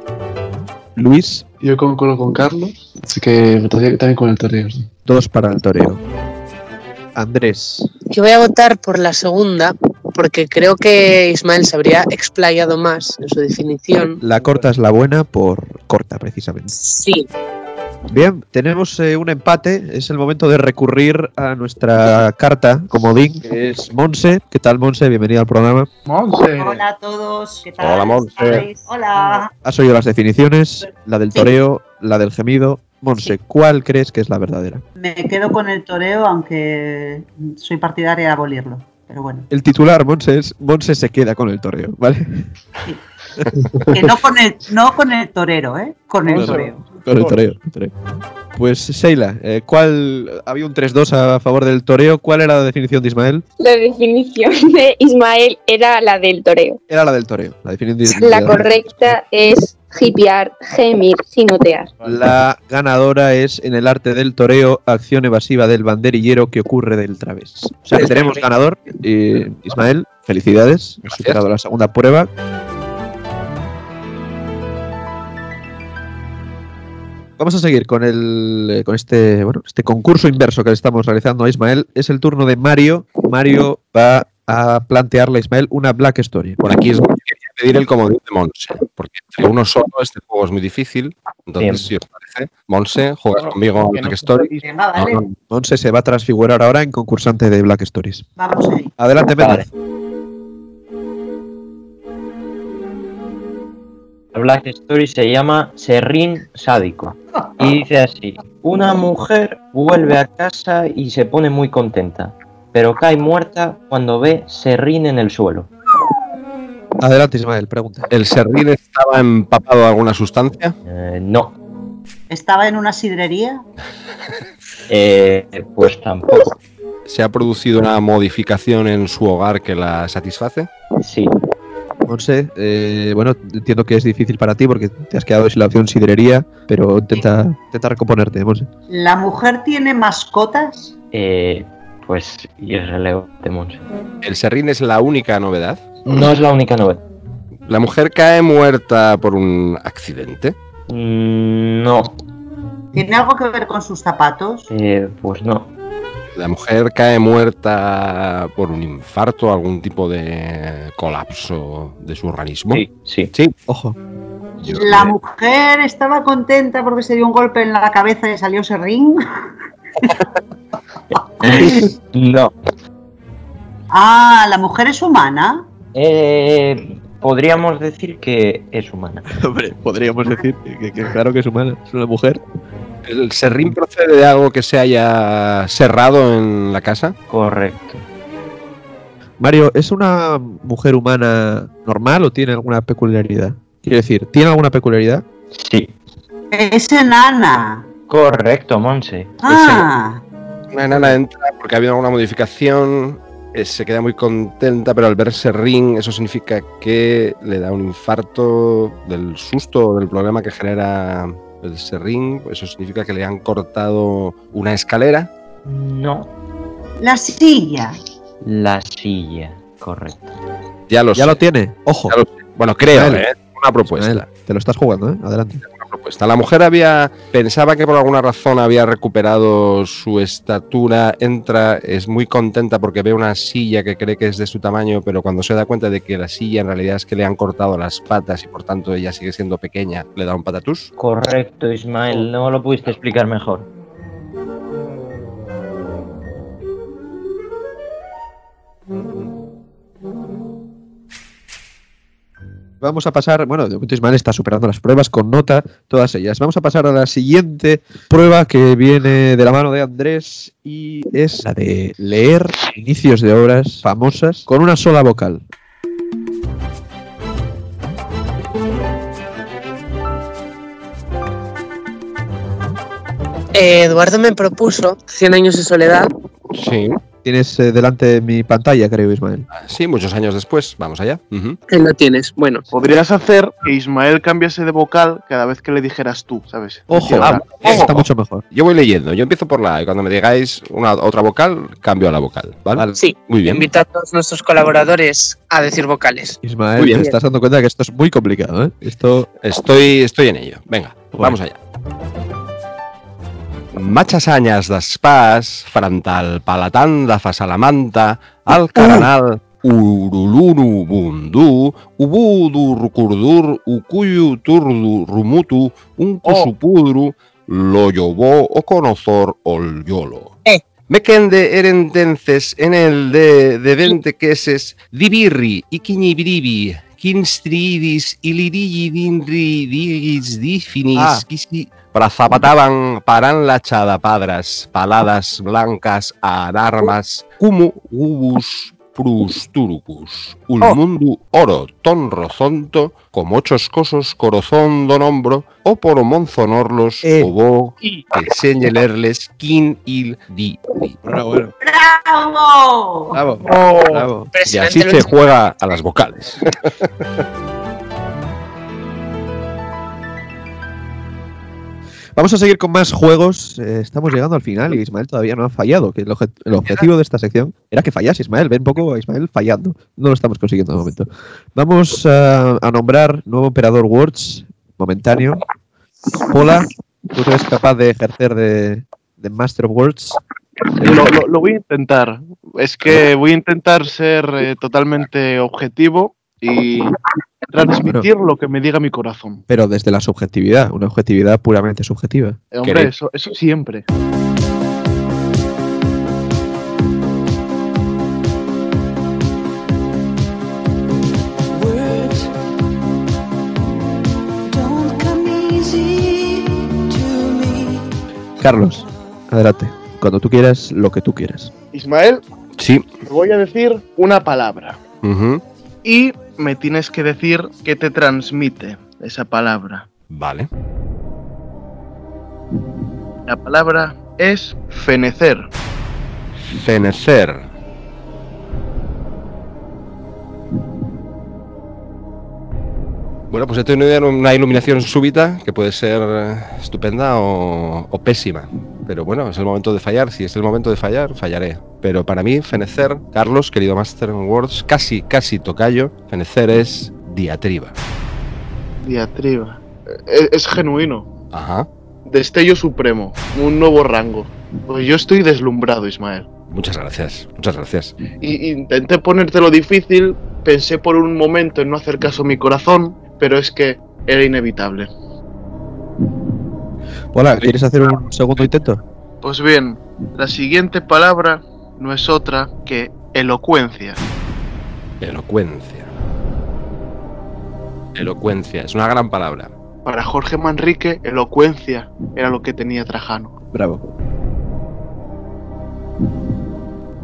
Luis. Yo concuerdo con Carlos, así que votaría también con el toreo. sí. Dos para el toreo. Andrés. Yo voy a votar por la segunda, porque creo que Ismael se habría explayado más en su definición. La corta es la buena por corta, precisamente. Sí. Bien, tenemos eh, un empate. Es el momento de recurrir a nuestra carta comodín, que es Monse. ¿Qué tal, Monse? Bienvenida al programa. Monse. Hola a todos, ¿qué tal? Hola, Monse. Hola. Has oído las definiciones, la del toreo, la del gemido. Monse, ¿cuál crees que es la verdadera? Me quedo con el toreo, aunque soy partidaria de abolirlo. Pero bueno, El titular, Monse, es Monse se queda con el toreo, ¿vale? que no con el, no con el torero, ¿eh? Con el No, no, toreo. Con el toreo. el toreo. Pues, Sheila, eh, ¿cuál había un 3-2 a favor del toreo? ¿Cuál era la definición de Ismael? La definición de Ismael era la del toreo. Era la del toreo. La definición de- La correcta es hipear, gemir, gimotear. La ganadora es en el arte del toreo, acción evasiva del banderillero que ocurre del través. O sea que tenemos ganador. eh, Ismael, felicidades. Has superado la segunda prueba. Vamos a seguir con el eh, con este bueno este concurso inverso que le estamos realizando a Ismael. Es el turno de Mario. Mario va a plantearle a Ismael una Black Story. Por aquí es quería pedir el comodín de Monse, porque entre uno solo este juego es muy difícil. Entonces, Bien. si os parece, Monse, juegas conmigo a Black Story. Vale. No, no, Monse se va a transfigurar ahora en concursante de Black Stories. Vamos ahí. Adelante, Méndez. Black Story se llama Serrín Sádico. Y dice así: Una mujer vuelve a casa y se pone muy contenta, pero cae muerta cuando ve serrín en el suelo. Adelante, Ismael, pregunta. ¿El serrín estaba empapado de alguna sustancia? Eh, no, ¿Estaba en una sidrería? Eh, pues tampoco. ¿Se ha producido una modificación en su hogar que la satisface? Sí. Monse, eh, bueno, entiendo que es difícil para ti porque te has quedado sin la opción sidrería, pero intenta, intenta recomponerte, Monse. ¿La mujer tiene mascotas? Eh, pues irrelevante, Monse. ¿El serrín es la única novedad? No es la única novedad. ¿La mujer cae muerta por un accidente? Mm, no, ¿Tiene algo que ver con sus zapatos? eh, pues no. ¿La mujer cae muerta por un infarto, algún tipo de colapso de su organismo? Sí, sí. Sí. Ojo. Yo- ¿La mujer estaba contenta porque se dio un golpe en la cabeza y salió serrín? No. Ah, ¿la mujer es humana? Eh, podríamos decir que es humana. Hombre, podríamos decir que, que claro que es humana, es una mujer. ¿El serrín procede de algo que se haya cerrado en la casa? Correcto. Mario, ¿es una mujer humana normal o tiene alguna peculiaridad? Quiero decir, ¿tiene alguna peculiaridad? Sí. Es enana. Correcto, Monse. Ah, Una enana entra porque ha habido alguna modificación, eh, se queda muy contenta, pero al ver serrín eso significa que le da un infarto del susto, del problema que genera el serrín. Eso significa que le han cortado una escalera. No. la silla. La silla. Correcto. Ya lo Ya sé, lo tiene. Ojo. ya lo sé. Bueno, creo, Ismael. ¿eh? Una propuesta. Ismael, te lo estás jugando, ¿eh? Adelante. Respuesta. La mujer había pensaba que por alguna razón había recuperado su estatura, entra, es muy contenta porque ve una silla que cree que es de su tamaño, pero cuando se da cuenta de que la silla en realidad es que le han cortado las patas y por tanto ella sigue siendo pequeña, le da un patatús. Correcto, Ismael, no lo pudiste explicar mejor. Vamos a pasar, bueno, de momento Ismael está superando las pruebas con nota, todas ellas. Vamos a pasar a la siguiente prueba que viene de la mano de Andrés y es la de leer inicios de obras famosas con una sola vocal. Eduardo me propuso 100 años de soledad. Sí. Tienes eh, delante mi pantalla, creo, Ismael. Sí, muchos años después, vamos allá. Ahí lo tienes. Bueno, Podrías hacer que Ismael cambiase de vocal cada vez que le dijeras tú, ¿sabes? Ojo, ah, "Ojo". está mucho mejor. Yo voy leyendo, yo empiezo por la A y cuando me digáis una otra vocal, cambio a la vocal, ¿vale? sí. Muy bien. Invita a todos nuestros colaboradores a decir vocales. Ismael, Muy bien. te estás dando cuenta que esto es muy complicado, ¿eh? Esto Estoy, estoy en ello. Venga, vamos allá. Machas añas d'espàs, frontal palatán de fa salamanta, al caranal, urulunu bundú, ubudu curdur, ucuyu turdu rumutu, lo llobó o conozor ol yolo. Me quende eren tences en el de, de vente queses, dibirri, iquiñibribi, quinstridis, ilirigi dinri, digis, difinis, Ah. quisi, zapataban paran la chada padras, paladas blancas a armas, cumu ubus prusturucus, ulmundu oro ton rozonto, como ochos cosos corazón don hombro, o por monzonorlos, o bo, que señalerles quin il di. di. Bueno. ¡Bravo! Bravo, Oh. bravo. Y así se juega a las vocales. Vamos a seguir con más juegos. Eh, estamos llegando al final y Ismael todavía no ha fallado. Que el, obje- el objetivo de esta sección era que fallase Ismael. Ven poco a Ismael fallando. No lo estamos consiguiendo de momento. Vamos a, a nombrar nuevo operador Words momentáneo. Hola, ¿tú eres capaz de ejercer de, de Master of Words? Lo, lo- lo voy a intentar. Es que voy a intentar ser eh, totalmente objetivo y transmitir lo que me diga mi corazón. Pero desde la subjetividad, una objetividad puramente subjetiva. Eh, Hombre, eso, eso siempre. Carlos, adelante. Cuando tú quieras, lo que tú quieras. Ismael, Sí. te voy a decir una palabra Ujú. y me tienes que decir qué te transmite esa palabra. Vale. La palabra es fenecer. Fenecer. Bueno, pues he tenido una iluminación súbita que puede ser eh, estupenda o, o pésima. Pero bueno, es el momento de fallar. Si es el momento de fallar, fallaré. Pero para mí, fenecer, Carlos, querido Master en Words, casi, casi tocayo, fenecer es diatriba. Diatriba. Es, genuino. Ajá. Destello supremo. Un nuevo rango. Pues yo estoy deslumbrado, Ismael. Muchas gracias, muchas gracias. Y intenté ponértelo difícil, pensé por un momento en no hacer caso a mi corazón, pero es que era inevitable. Hola, ¿quieres hacer un segundo intento? Pues bien, la siguiente palabra no es otra que elocuencia. Elocuencia. Elocuencia, es una gran palabra. Para Jorge Manrique, elocuencia era lo que tenía Trajano. Bravo.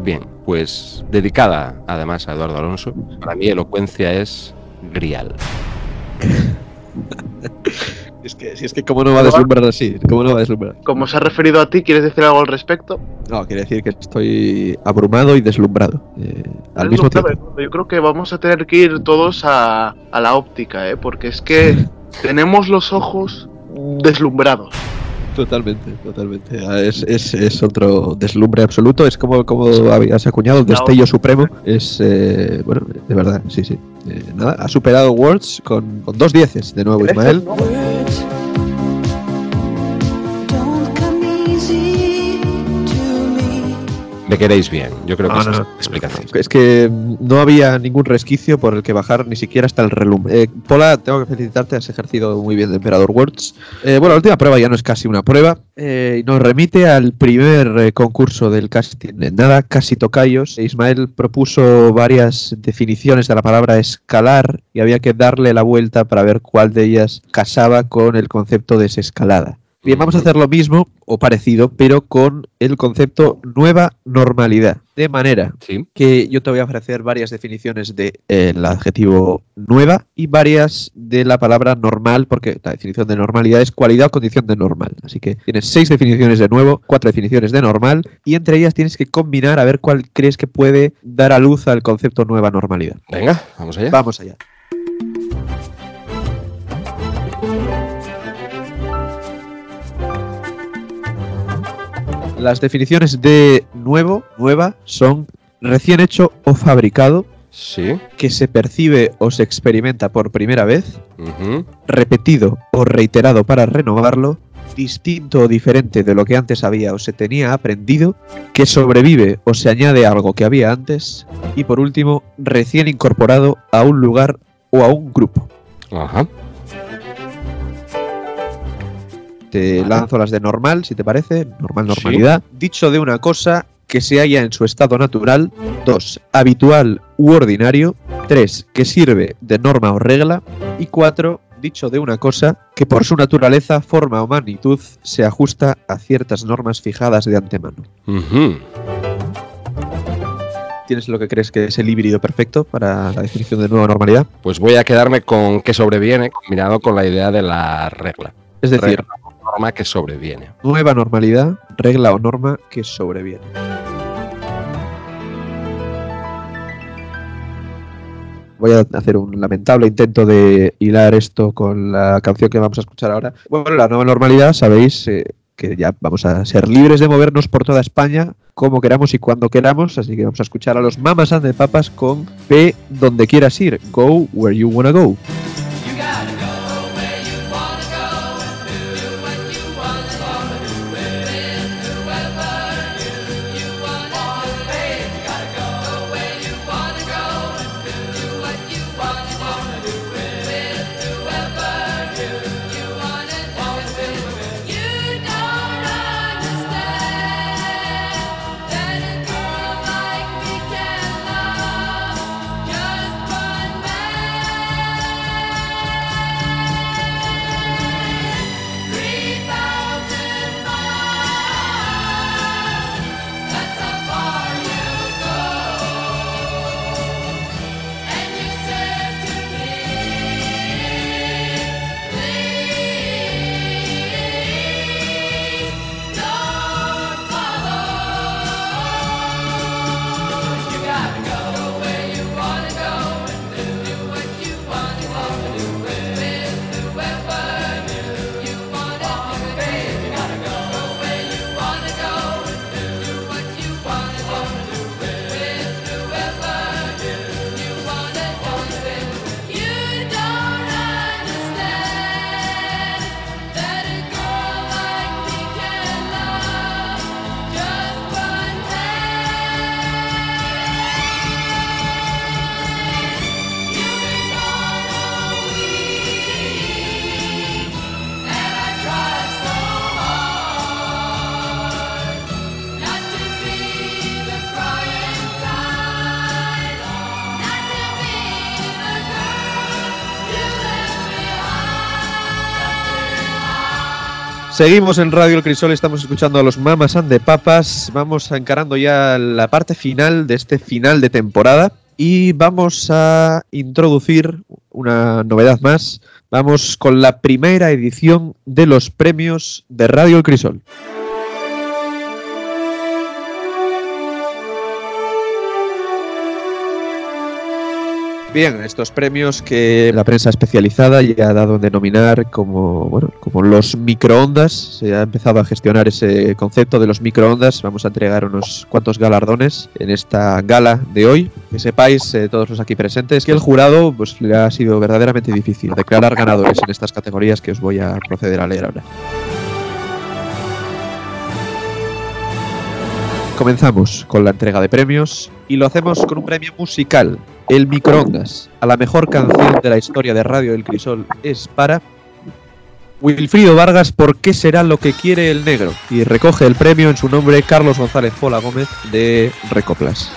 Bien, pues dedicada además a Eduardo Alonso, para mí elocuencia es grial. Es que, si es que cómo no va a deslumbrar así, cómo no va a deslumbrar. Como se ha referido a ti, ¿quieres decir algo al respecto? No, quiere decir que estoy abrumado y deslumbrado eh, al mismo tiempo. Yo creo que vamos a tener que ir todos a, a la óptica, ¿eh? porque es que tenemos los ojos deslumbrados. Totalmente, totalmente. Ah, Es, es, es otro deslumbre absoluto. Es como, como habías acuñado el destello supremo. Es, eh, bueno, de verdad, sí, sí. Eh, nada, ha superado Words con, con dos dieces de nuevo, Ismael. Me queréis bien. Yo creo que No, esa no, es no. la explicación. Es que no había ningún resquicio por el que bajar ni siquiera hasta el relum. Eh, Pola, tengo que felicitarte, has ejercido muy bien de Emperador Words. Eh, bueno, la última prueba ya no es casi una prueba. eh, y nos remite al primer eh, concurso del casting. de Nada, casi tocayos. Ismael propuso varias definiciones de la palabra escalar y había que darle la vuelta para ver cuál de ellas casaba con el concepto de desescalada. Bien, vamos a hacer lo mismo o parecido, pero con el concepto nueva normalidad. De manera que yo te voy a ofrecer varias definiciones del adjetivo nueva y varias de la palabra normal, porque la definición de normalidad es cualidad o condición de normal. Así que tienes seis definiciones de nuevo, cuatro definiciones de normal, y entre ellas tienes que combinar a ver cuál crees que puede dar a luz al concepto nueva normalidad. Venga, vamos allá. Vamos allá. Las definiciones de nuevo, nueva, son recién hecho o fabricado, Sí. que se percibe o se experimenta por primera vez, repetido o reiterado para renovarlo, distinto o diferente de lo que antes había o se tenía aprendido, que sobrevive o se añade algo que había antes, y por último, recién incorporado a un lugar o a un grupo. Ajá. Te lanzo las de normal, si te parece, normal, normalidad. Dicho de una cosa que se halla en su estado natural. 2. Habitual u ordinario. 3. Que sirve de norma o regla. Y 4. Dicho de una cosa que por su naturaleza, forma o magnitud se ajusta a ciertas normas fijadas de antemano. ¿Tienes lo que crees que es el híbrido perfecto para la definición de nueva normalidad? Pues voy a quedarme con que sobreviene, combinado con la idea de la regla. Es decir, Regla norma que sobreviene. nueva normalidad, regla o norma que sobreviene. Voy a hacer un lamentable intento de hilar esto con la canción que vamos a escuchar ahora. Bueno, la nueva normalidad, sabéis eh, que ya vamos a ser libres de movernos por toda España como queramos y cuando queramos, así que vamos a escuchar a los Mamas and Papas con P donde quieras ir, Go where you wanna go. Seguimos en Radio El Crisol, estamos escuchando a los Mamas and Papas. Vamos encarando ya la parte final de este final de temporada y vamos a introducir una novedad más. Vamos con la primera edición de los premios de Radio El Crisol. Bien, estos premios que la prensa especializada ya ha dado en denominar como, bueno, como los microondas. Se ha empezado a gestionar ese concepto de los microondas. Vamos a entregar unos cuantos galardones en esta gala de hoy. Que sepáis, eh, todos los aquí presentes, que el jurado pues, le ha sido verdaderamente difícil declarar ganadores en estas categorías que os voy a proceder a leer ahora. comenzamos con la entrega de premios y lo hacemos con un premio musical, el microondas, a la mejor canción de la historia de Radio del Crisol es para Wilfrido Vargas, ¿por qué será lo que quiere el negro? Y recoge el premio en su nombre Carlos González Pola Gómez de Recoplas.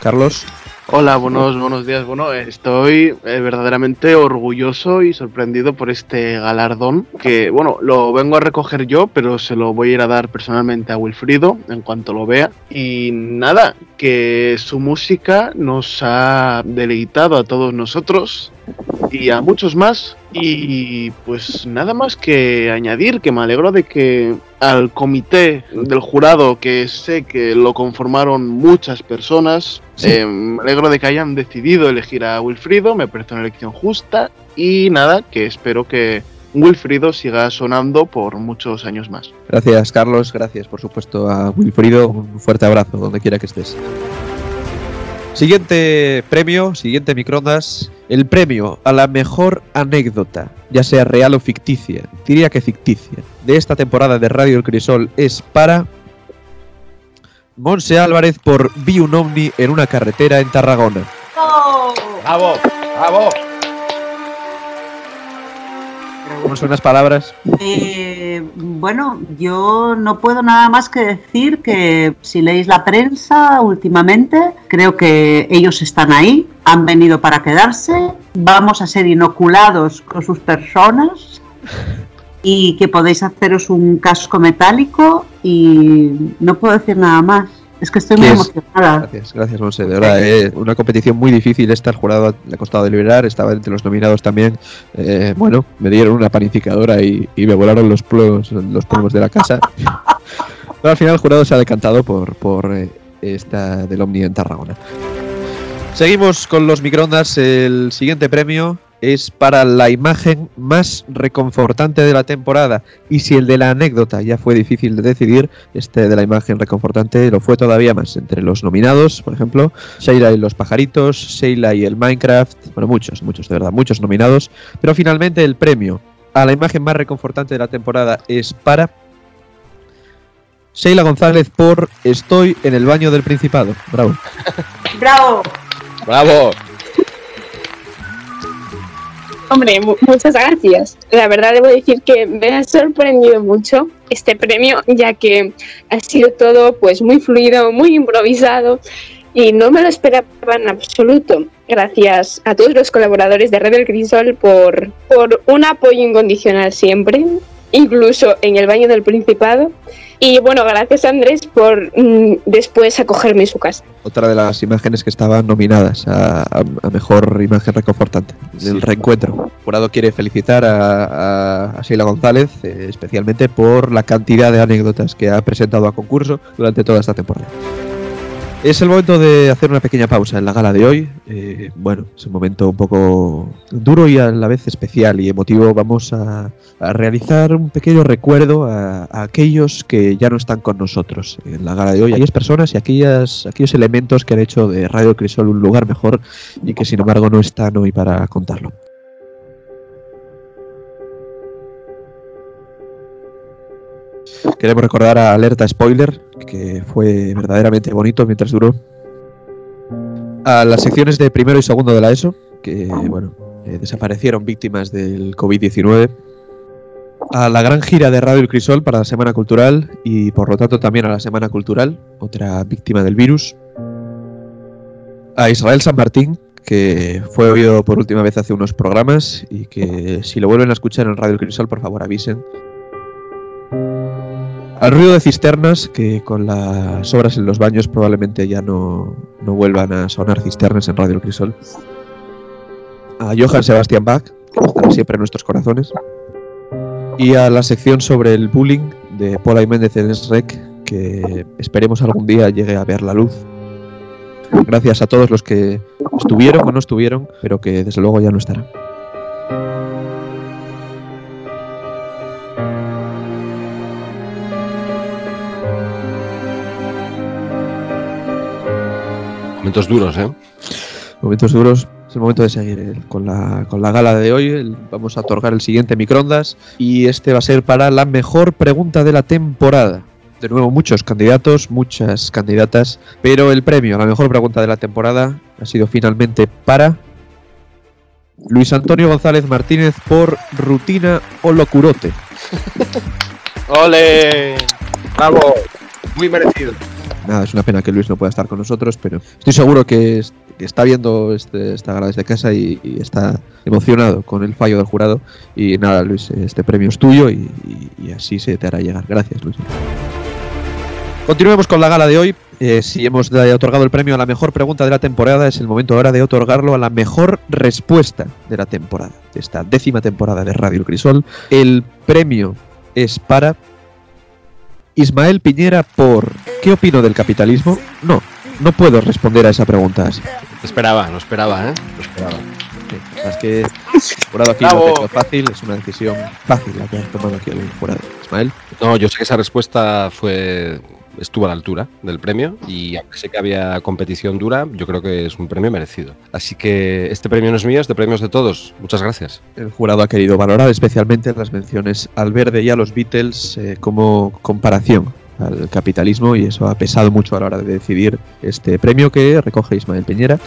Carlos. Hola, buenos, buenos días. Bueno, estoy eh, verdaderamente orgulloso y sorprendido por este galardón que, bueno, lo vengo a recoger yo, pero se lo voy a ir a dar personalmente a Wilfrido en cuanto lo vea. Y nada, que su música nos ha deleitado a todos nosotros y a muchos más. Y pues nada más que añadir que me alegro de que al comité del jurado, que sé que lo conformaron muchas personas, eh, me alegro de que hayan decidido elegir a Wilfrido, me parece una elección justa y nada, que espero que Wilfrido siga sonando por muchos años más. Gracias, Carlos. Gracias, por supuesto, a Wilfrido. Un fuerte abrazo, donde quiera que estés. Siguiente premio, siguiente microondas, el premio a la mejor anécdota, ya sea real o ficticia, diría que ficticia, de esta temporada de Radio El Crisol es para Monse Álvarez por Vi un ovni en una carretera en Tarragona. ¡Bravo! ¡Bravo! ¿Cómo son las palabras? Eh, bueno, yo no puedo nada más que decir que si leéis la prensa últimamente, creo que ellos están ahí, han venido para quedarse, vamos a ser inoculados con sus personas y que podéis haceros un casco metálico y no puedo decir nada más. Es que estoy muy ¿Qué es? emocionada. Gracias, gracias, Monse. De verdad, eh, una competición muy difícil. Esta el jurado le ha costado deliberar. Estaba entre los nominados también. Eh, bueno, me dieron una panificadora y, y me volaron los polvos, los polvos de la casa. Pero al final el jurado se ha decantado por, por eh, esta del Omni en Tarragona. Seguimos con los microondas. El siguiente premio es para la imagen más reconfortante de la temporada. Y si el de la anécdota ya fue difícil de decidir, este de la imagen reconfortante lo fue todavía más. Entre los nominados, por ejemplo, Sheila y los pajaritos, Sheila y el Minecraft, bueno, muchos, muchos, de verdad, muchos nominados. Pero finalmente el premio a la imagen más reconfortante de la temporada es para Sheila González por Estoy en el baño del Principado. Bravo. ¡Bravo! ¡Bravo! Hombre, mu- muchas gracias. La verdad debo decir que me ha sorprendido mucho este premio, ya que ha sido todo pues muy fluido, muy improvisado y no me lo esperaba en absoluto. Gracias a todos los colaboradores de Red del Crisol por, por un apoyo incondicional siempre, incluso en el baño del Principado. Y bueno, gracias Andrés por mm, después acogerme en su casa. Otra de las imágenes que estaban nominadas a, a- a mejor imagen reconfortante del reencuentro. El jurado quiere felicitar a, a- a Sheila González, eh, especialmente por la cantidad de anécdotas que ha presentado a concurso durante toda esta temporada. Es el momento de hacer una pequeña pausa en la gala de hoy. Eh, bueno, es un momento un poco duro y a la vez especial y emotivo. Vamos a, realizar un pequeño recuerdo a, a aquellos que ya no están con nosotros en la gala de hoy. Aquellas personas y aquellas, aquellos elementos que han hecho de Radio Crisol un lugar mejor y que sin embargo no están hoy para contarlo. Queremos recordar a Alerta Spoiler, que fue verdaderamente bonito mientras duró. A las secciones de primero y segundo de la ESO, que bueno, eh, desaparecieron víctimas del COVID-19. A la gran gira de Radio El Crisol para la Semana Cultural y por lo tanto también a la Semana Cultural, otra víctima del virus. A Israel San Martín, que fue oído por última vez hace unos programas y que si lo vuelven a escuchar en Radio El Crisol, por favor avisen. Al ruido de cisternas, que con las obras en los baños probablemente ya no, no vuelvan a sonar cisternas en Radio El Crisol. A Johann Sebastian Bach, que estará siempre en nuestros corazones. Y a la sección sobre el bullying de Paula y Méndez en SREC, que esperemos algún día llegue a ver la luz. Gracias a todos los que estuvieron o no estuvieron, pero que desde luego ya no estarán. Momentos duros, ¿eh? Momentos duros. Es el momento de seguir eh, con, la, con la gala de hoy. El- vamos a otorgar el siguiente microondas y este va a ser para la mejor pregunta de la temporada. De nuevo, muchos candidatos, muchas candidatas, pero el premio a la mejor pregunta de la temporada ha sido finalmente para Luis Antonio González Martínez por rutina o locurote. ¡Ole! ¡Bravo! Muy merecido. Nada, es una pena que Luis no pueda estar con nosotros, pero estoy seguro que, es- que está viendo este, esta gala desde casa y, está emocionado con el fallo del jurado. Y nada, Luis, este premio es tuyo y, así se te hará llegar. Gracias, Luis. Continuemos con la gala de hoy. Eh, si hemos otorgado el premio a la mejor pregunta de la temporada, es el momento ahora de otorgarlo a la mejor respuesta de la temporada, de esta décima temporada de Radio El Crisol. El premio es para Ismael Piñera por ¿Qué opino del capitalismo? No, no puedo responder a esa pregunta así. Lo esperaba, lo esperaba, ¿eh? Lo esperaba. Es que el jurado aquí lo ha hecho fácil, es una decisión fácil la que ha tomado aquí el jurado. Ismael. No, yo sé que esa respuesta fue estuvo a la altura del premio y aunque sé que había competición dura, yo creo que es un premio merecido. Así que este premio no es mío, este premio es de todos. Muchas gracias. El jurado ha querido valorar especialmente las menciones al verde y a los Beatles eh, como comparación al capitalismo y eso ha pesado mucho a la hora de decidir este premio que recoge Ismael Peñera.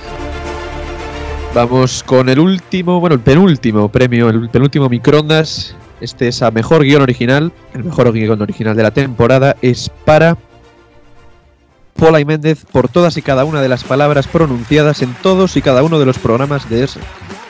Vamos con el último, bueno, el penúltimo premio, el penúltimo microondas. Este es a mejor guion original. El mejor guion original de la temporada es para Paula y Méndez por todas y cada una de las palabras pronunciadas en todos y cada uno de los programas de ese.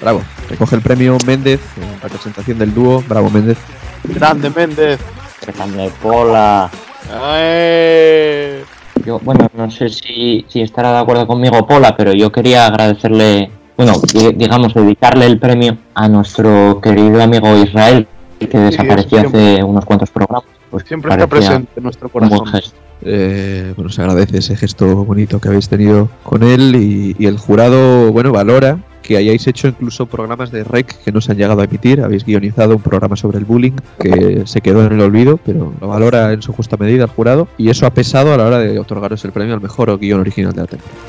Bravo. Recoge el premio Méndez en representación del dúo. Bravo, Méndez. Grande Méndez. Grande Pola. ¡Ay! Yo, bueno, no sé si, si estará de acuerdo conmigo Pola, pero yo quería agradecerle, bueno, di- digamos, dedicarle el premio a nuestro querido amigo Israel, que desapareció siempre. hace unos cuantos programas. Pues Siempre está presente en nuestro un buen corazón. Eh, bueno, se agradece ese gesto bonito que habéis tenido con él y, y el jurado, bueno, valora que hayáis hecho incluso programas de REC que no se han llegado a emitir. Habéis guionizado un programa sobre el bullying que se quedó en el olvido, pero lo valora en su justa medida el jurado y eso ha pesado a la hora de otorgaros el premio al mejor guion original de la temporada.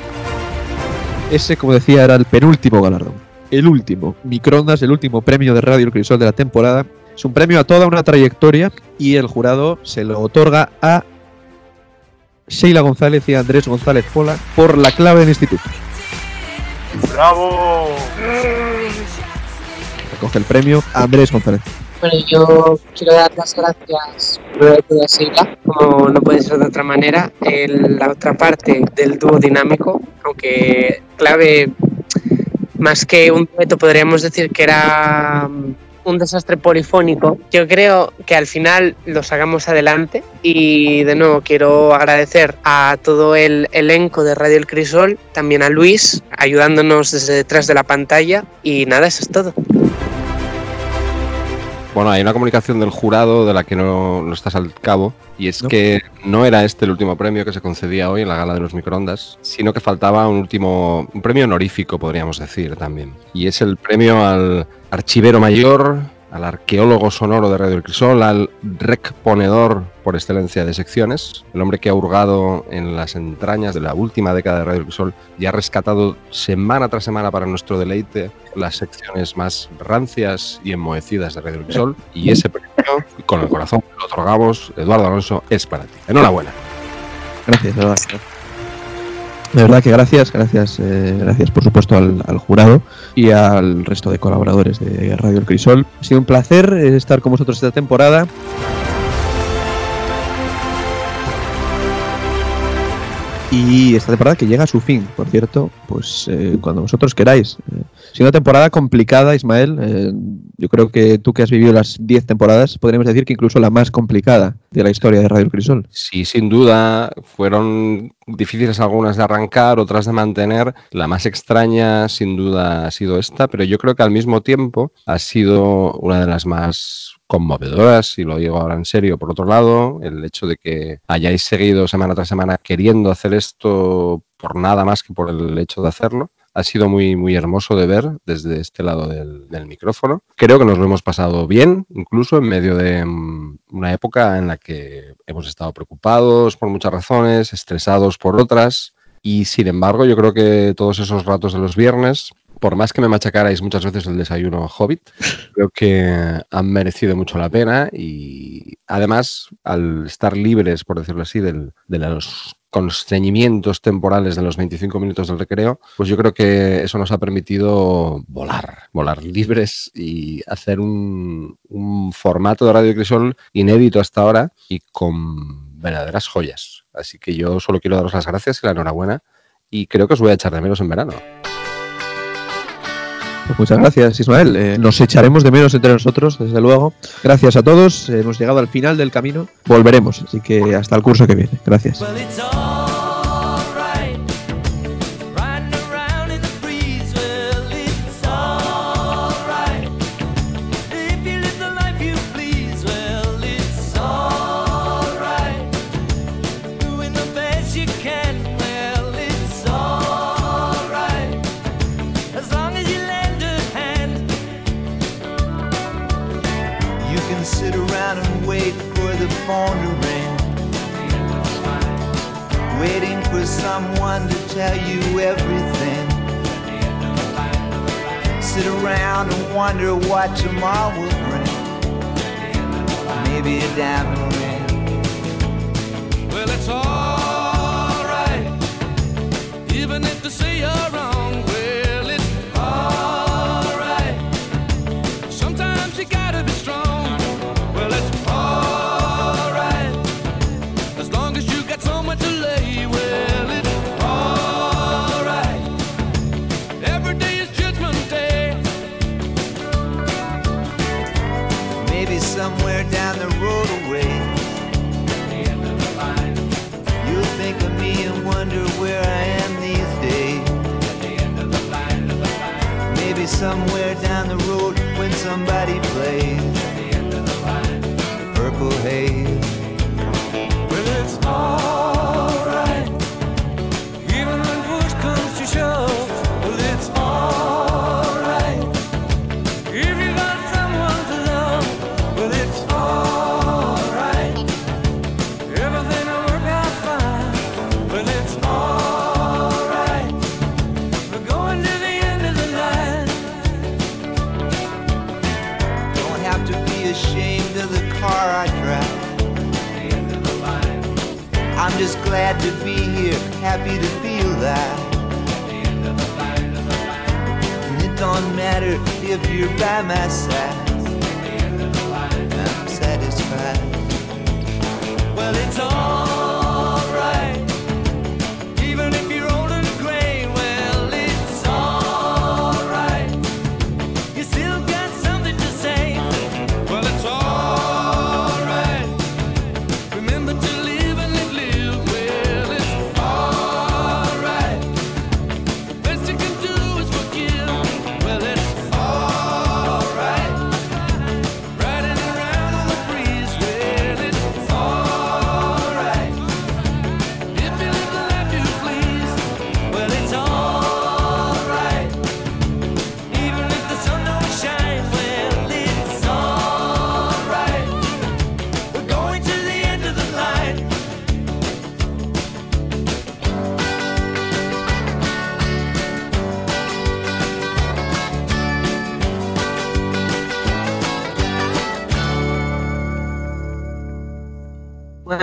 Ese, como decía, era el penúltimo galardón. El último, microondas, el último premio de Radio El Crisol de la temporada. Es un premio a toda una trayectoria y el jurado se lo otorga a Sheila González y Andrés González Pola por la clave del instituto. ¡Bravo! Recoge el premio Andrés González. Bueno, yo quiero dar las gracias primero a Sheila, como no puede ser de otra manera, en la otra parte del dúo dinámico, aunque clave, más que un dueto, podríamos decir que era un desastre polifónico. Yo creo que al final lo sacamos adelante y de nuevo quiero agradecer a todo el elenco de Radio El Crisol, también a Luis, ayudándonos desde detrás de la pantalla y nada, eso es todo. Bueno, hay una comunicación del jurado de la que no, no estás al cabo, y es que no era este el último premio que se concedía hoy en la gala de los microondas, sino que faltaba un último, un premio honorífico, podríamos decir también. Y es el premio al archivero mayor, al arqueólogo sonoro de Radio El Crisol, al rec ponedor por excelencia de secciones, el hombre que ha hurgado en las entrañas de la última década de Radio El Crisol y ha rescatado semana tras semana para nuestro deleite las secciones más rancias y enmohecidas de Radio El Crisol. Y ese premio, con el corazón lo otorgamos, Eduardo Alonso, es para ti. Enhorabuena. Gracias, verdad. De verdad que gracias, gracias, eh, gracias por supuesto al, al jurado y al resto de colaboradores de Radio El Crisol. Ha sido un placer eh, estar con vosotros esta temporada. Y esta temporada que llega a su fin, por cierto, pues eh, cuando vosotros queráis. Eh, sido una temporada complicada, Ismael. eh, yo creo que tú que has vivido las 10 temporadas, podríamos decir que incluso la más complicada de la historia de Radio Crisol. Sí, sin duda, fueron difíciles algunas de arrancar, otras de mantener. La más extraña, sin duda, ha sido esta, pero yo creo que al mismo tiempo ha sido una de las más conmovedoras, y lo digo ahora en serio. Por otro lado, el hecho de que hayáis seguido semana tras semana queriendo hacer esto por nada más que por el hecho de hacerlo, ha sido muy, muy hermoso de ver desde este lado del, del micrófono. Creo que nos lo hemos pasado bien, incluso en medio de mm, una época en la que hemos estado preocupados por muchas razones, estresados por otras. Y sin embargo, yo creo que todos esos ratos de los viernes por más que me machacarais muchas veces el desayuno Hobbit, creo que han merecido mucho la pena y además, al estar libres, por decirlo así, del- de los constreñimientos temporales de los 25 minutos del recreo, pues yo creo que eso nos ha permitido volar, volar libres y hacer un, un formato de Radio Crisol inédito hasta ahora y con verdaderas joyas. Así que yo solo quiero daros las gracias y la enhorabuena y creo que os voy a echar de menos en verano. Muchas gracias, Ismael. Eh, nos echaremos de menos entre nosotros, desde luego. Gracias a todos. hemos llegado al final del camino. Volveremos, así que hasta el curso que viene. Gracias. Tell you everything. Sit around and wonder what tomorrow will bring. Maybe a diamond ring. Well, it's alright, even if they say you're wrong. somewhere down the road when somebody plays at the end of the line the purple haze. Happy to be alive. And it don't matter if you're by my side.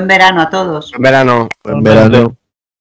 Buen verano a todos. Verano. Buen verano.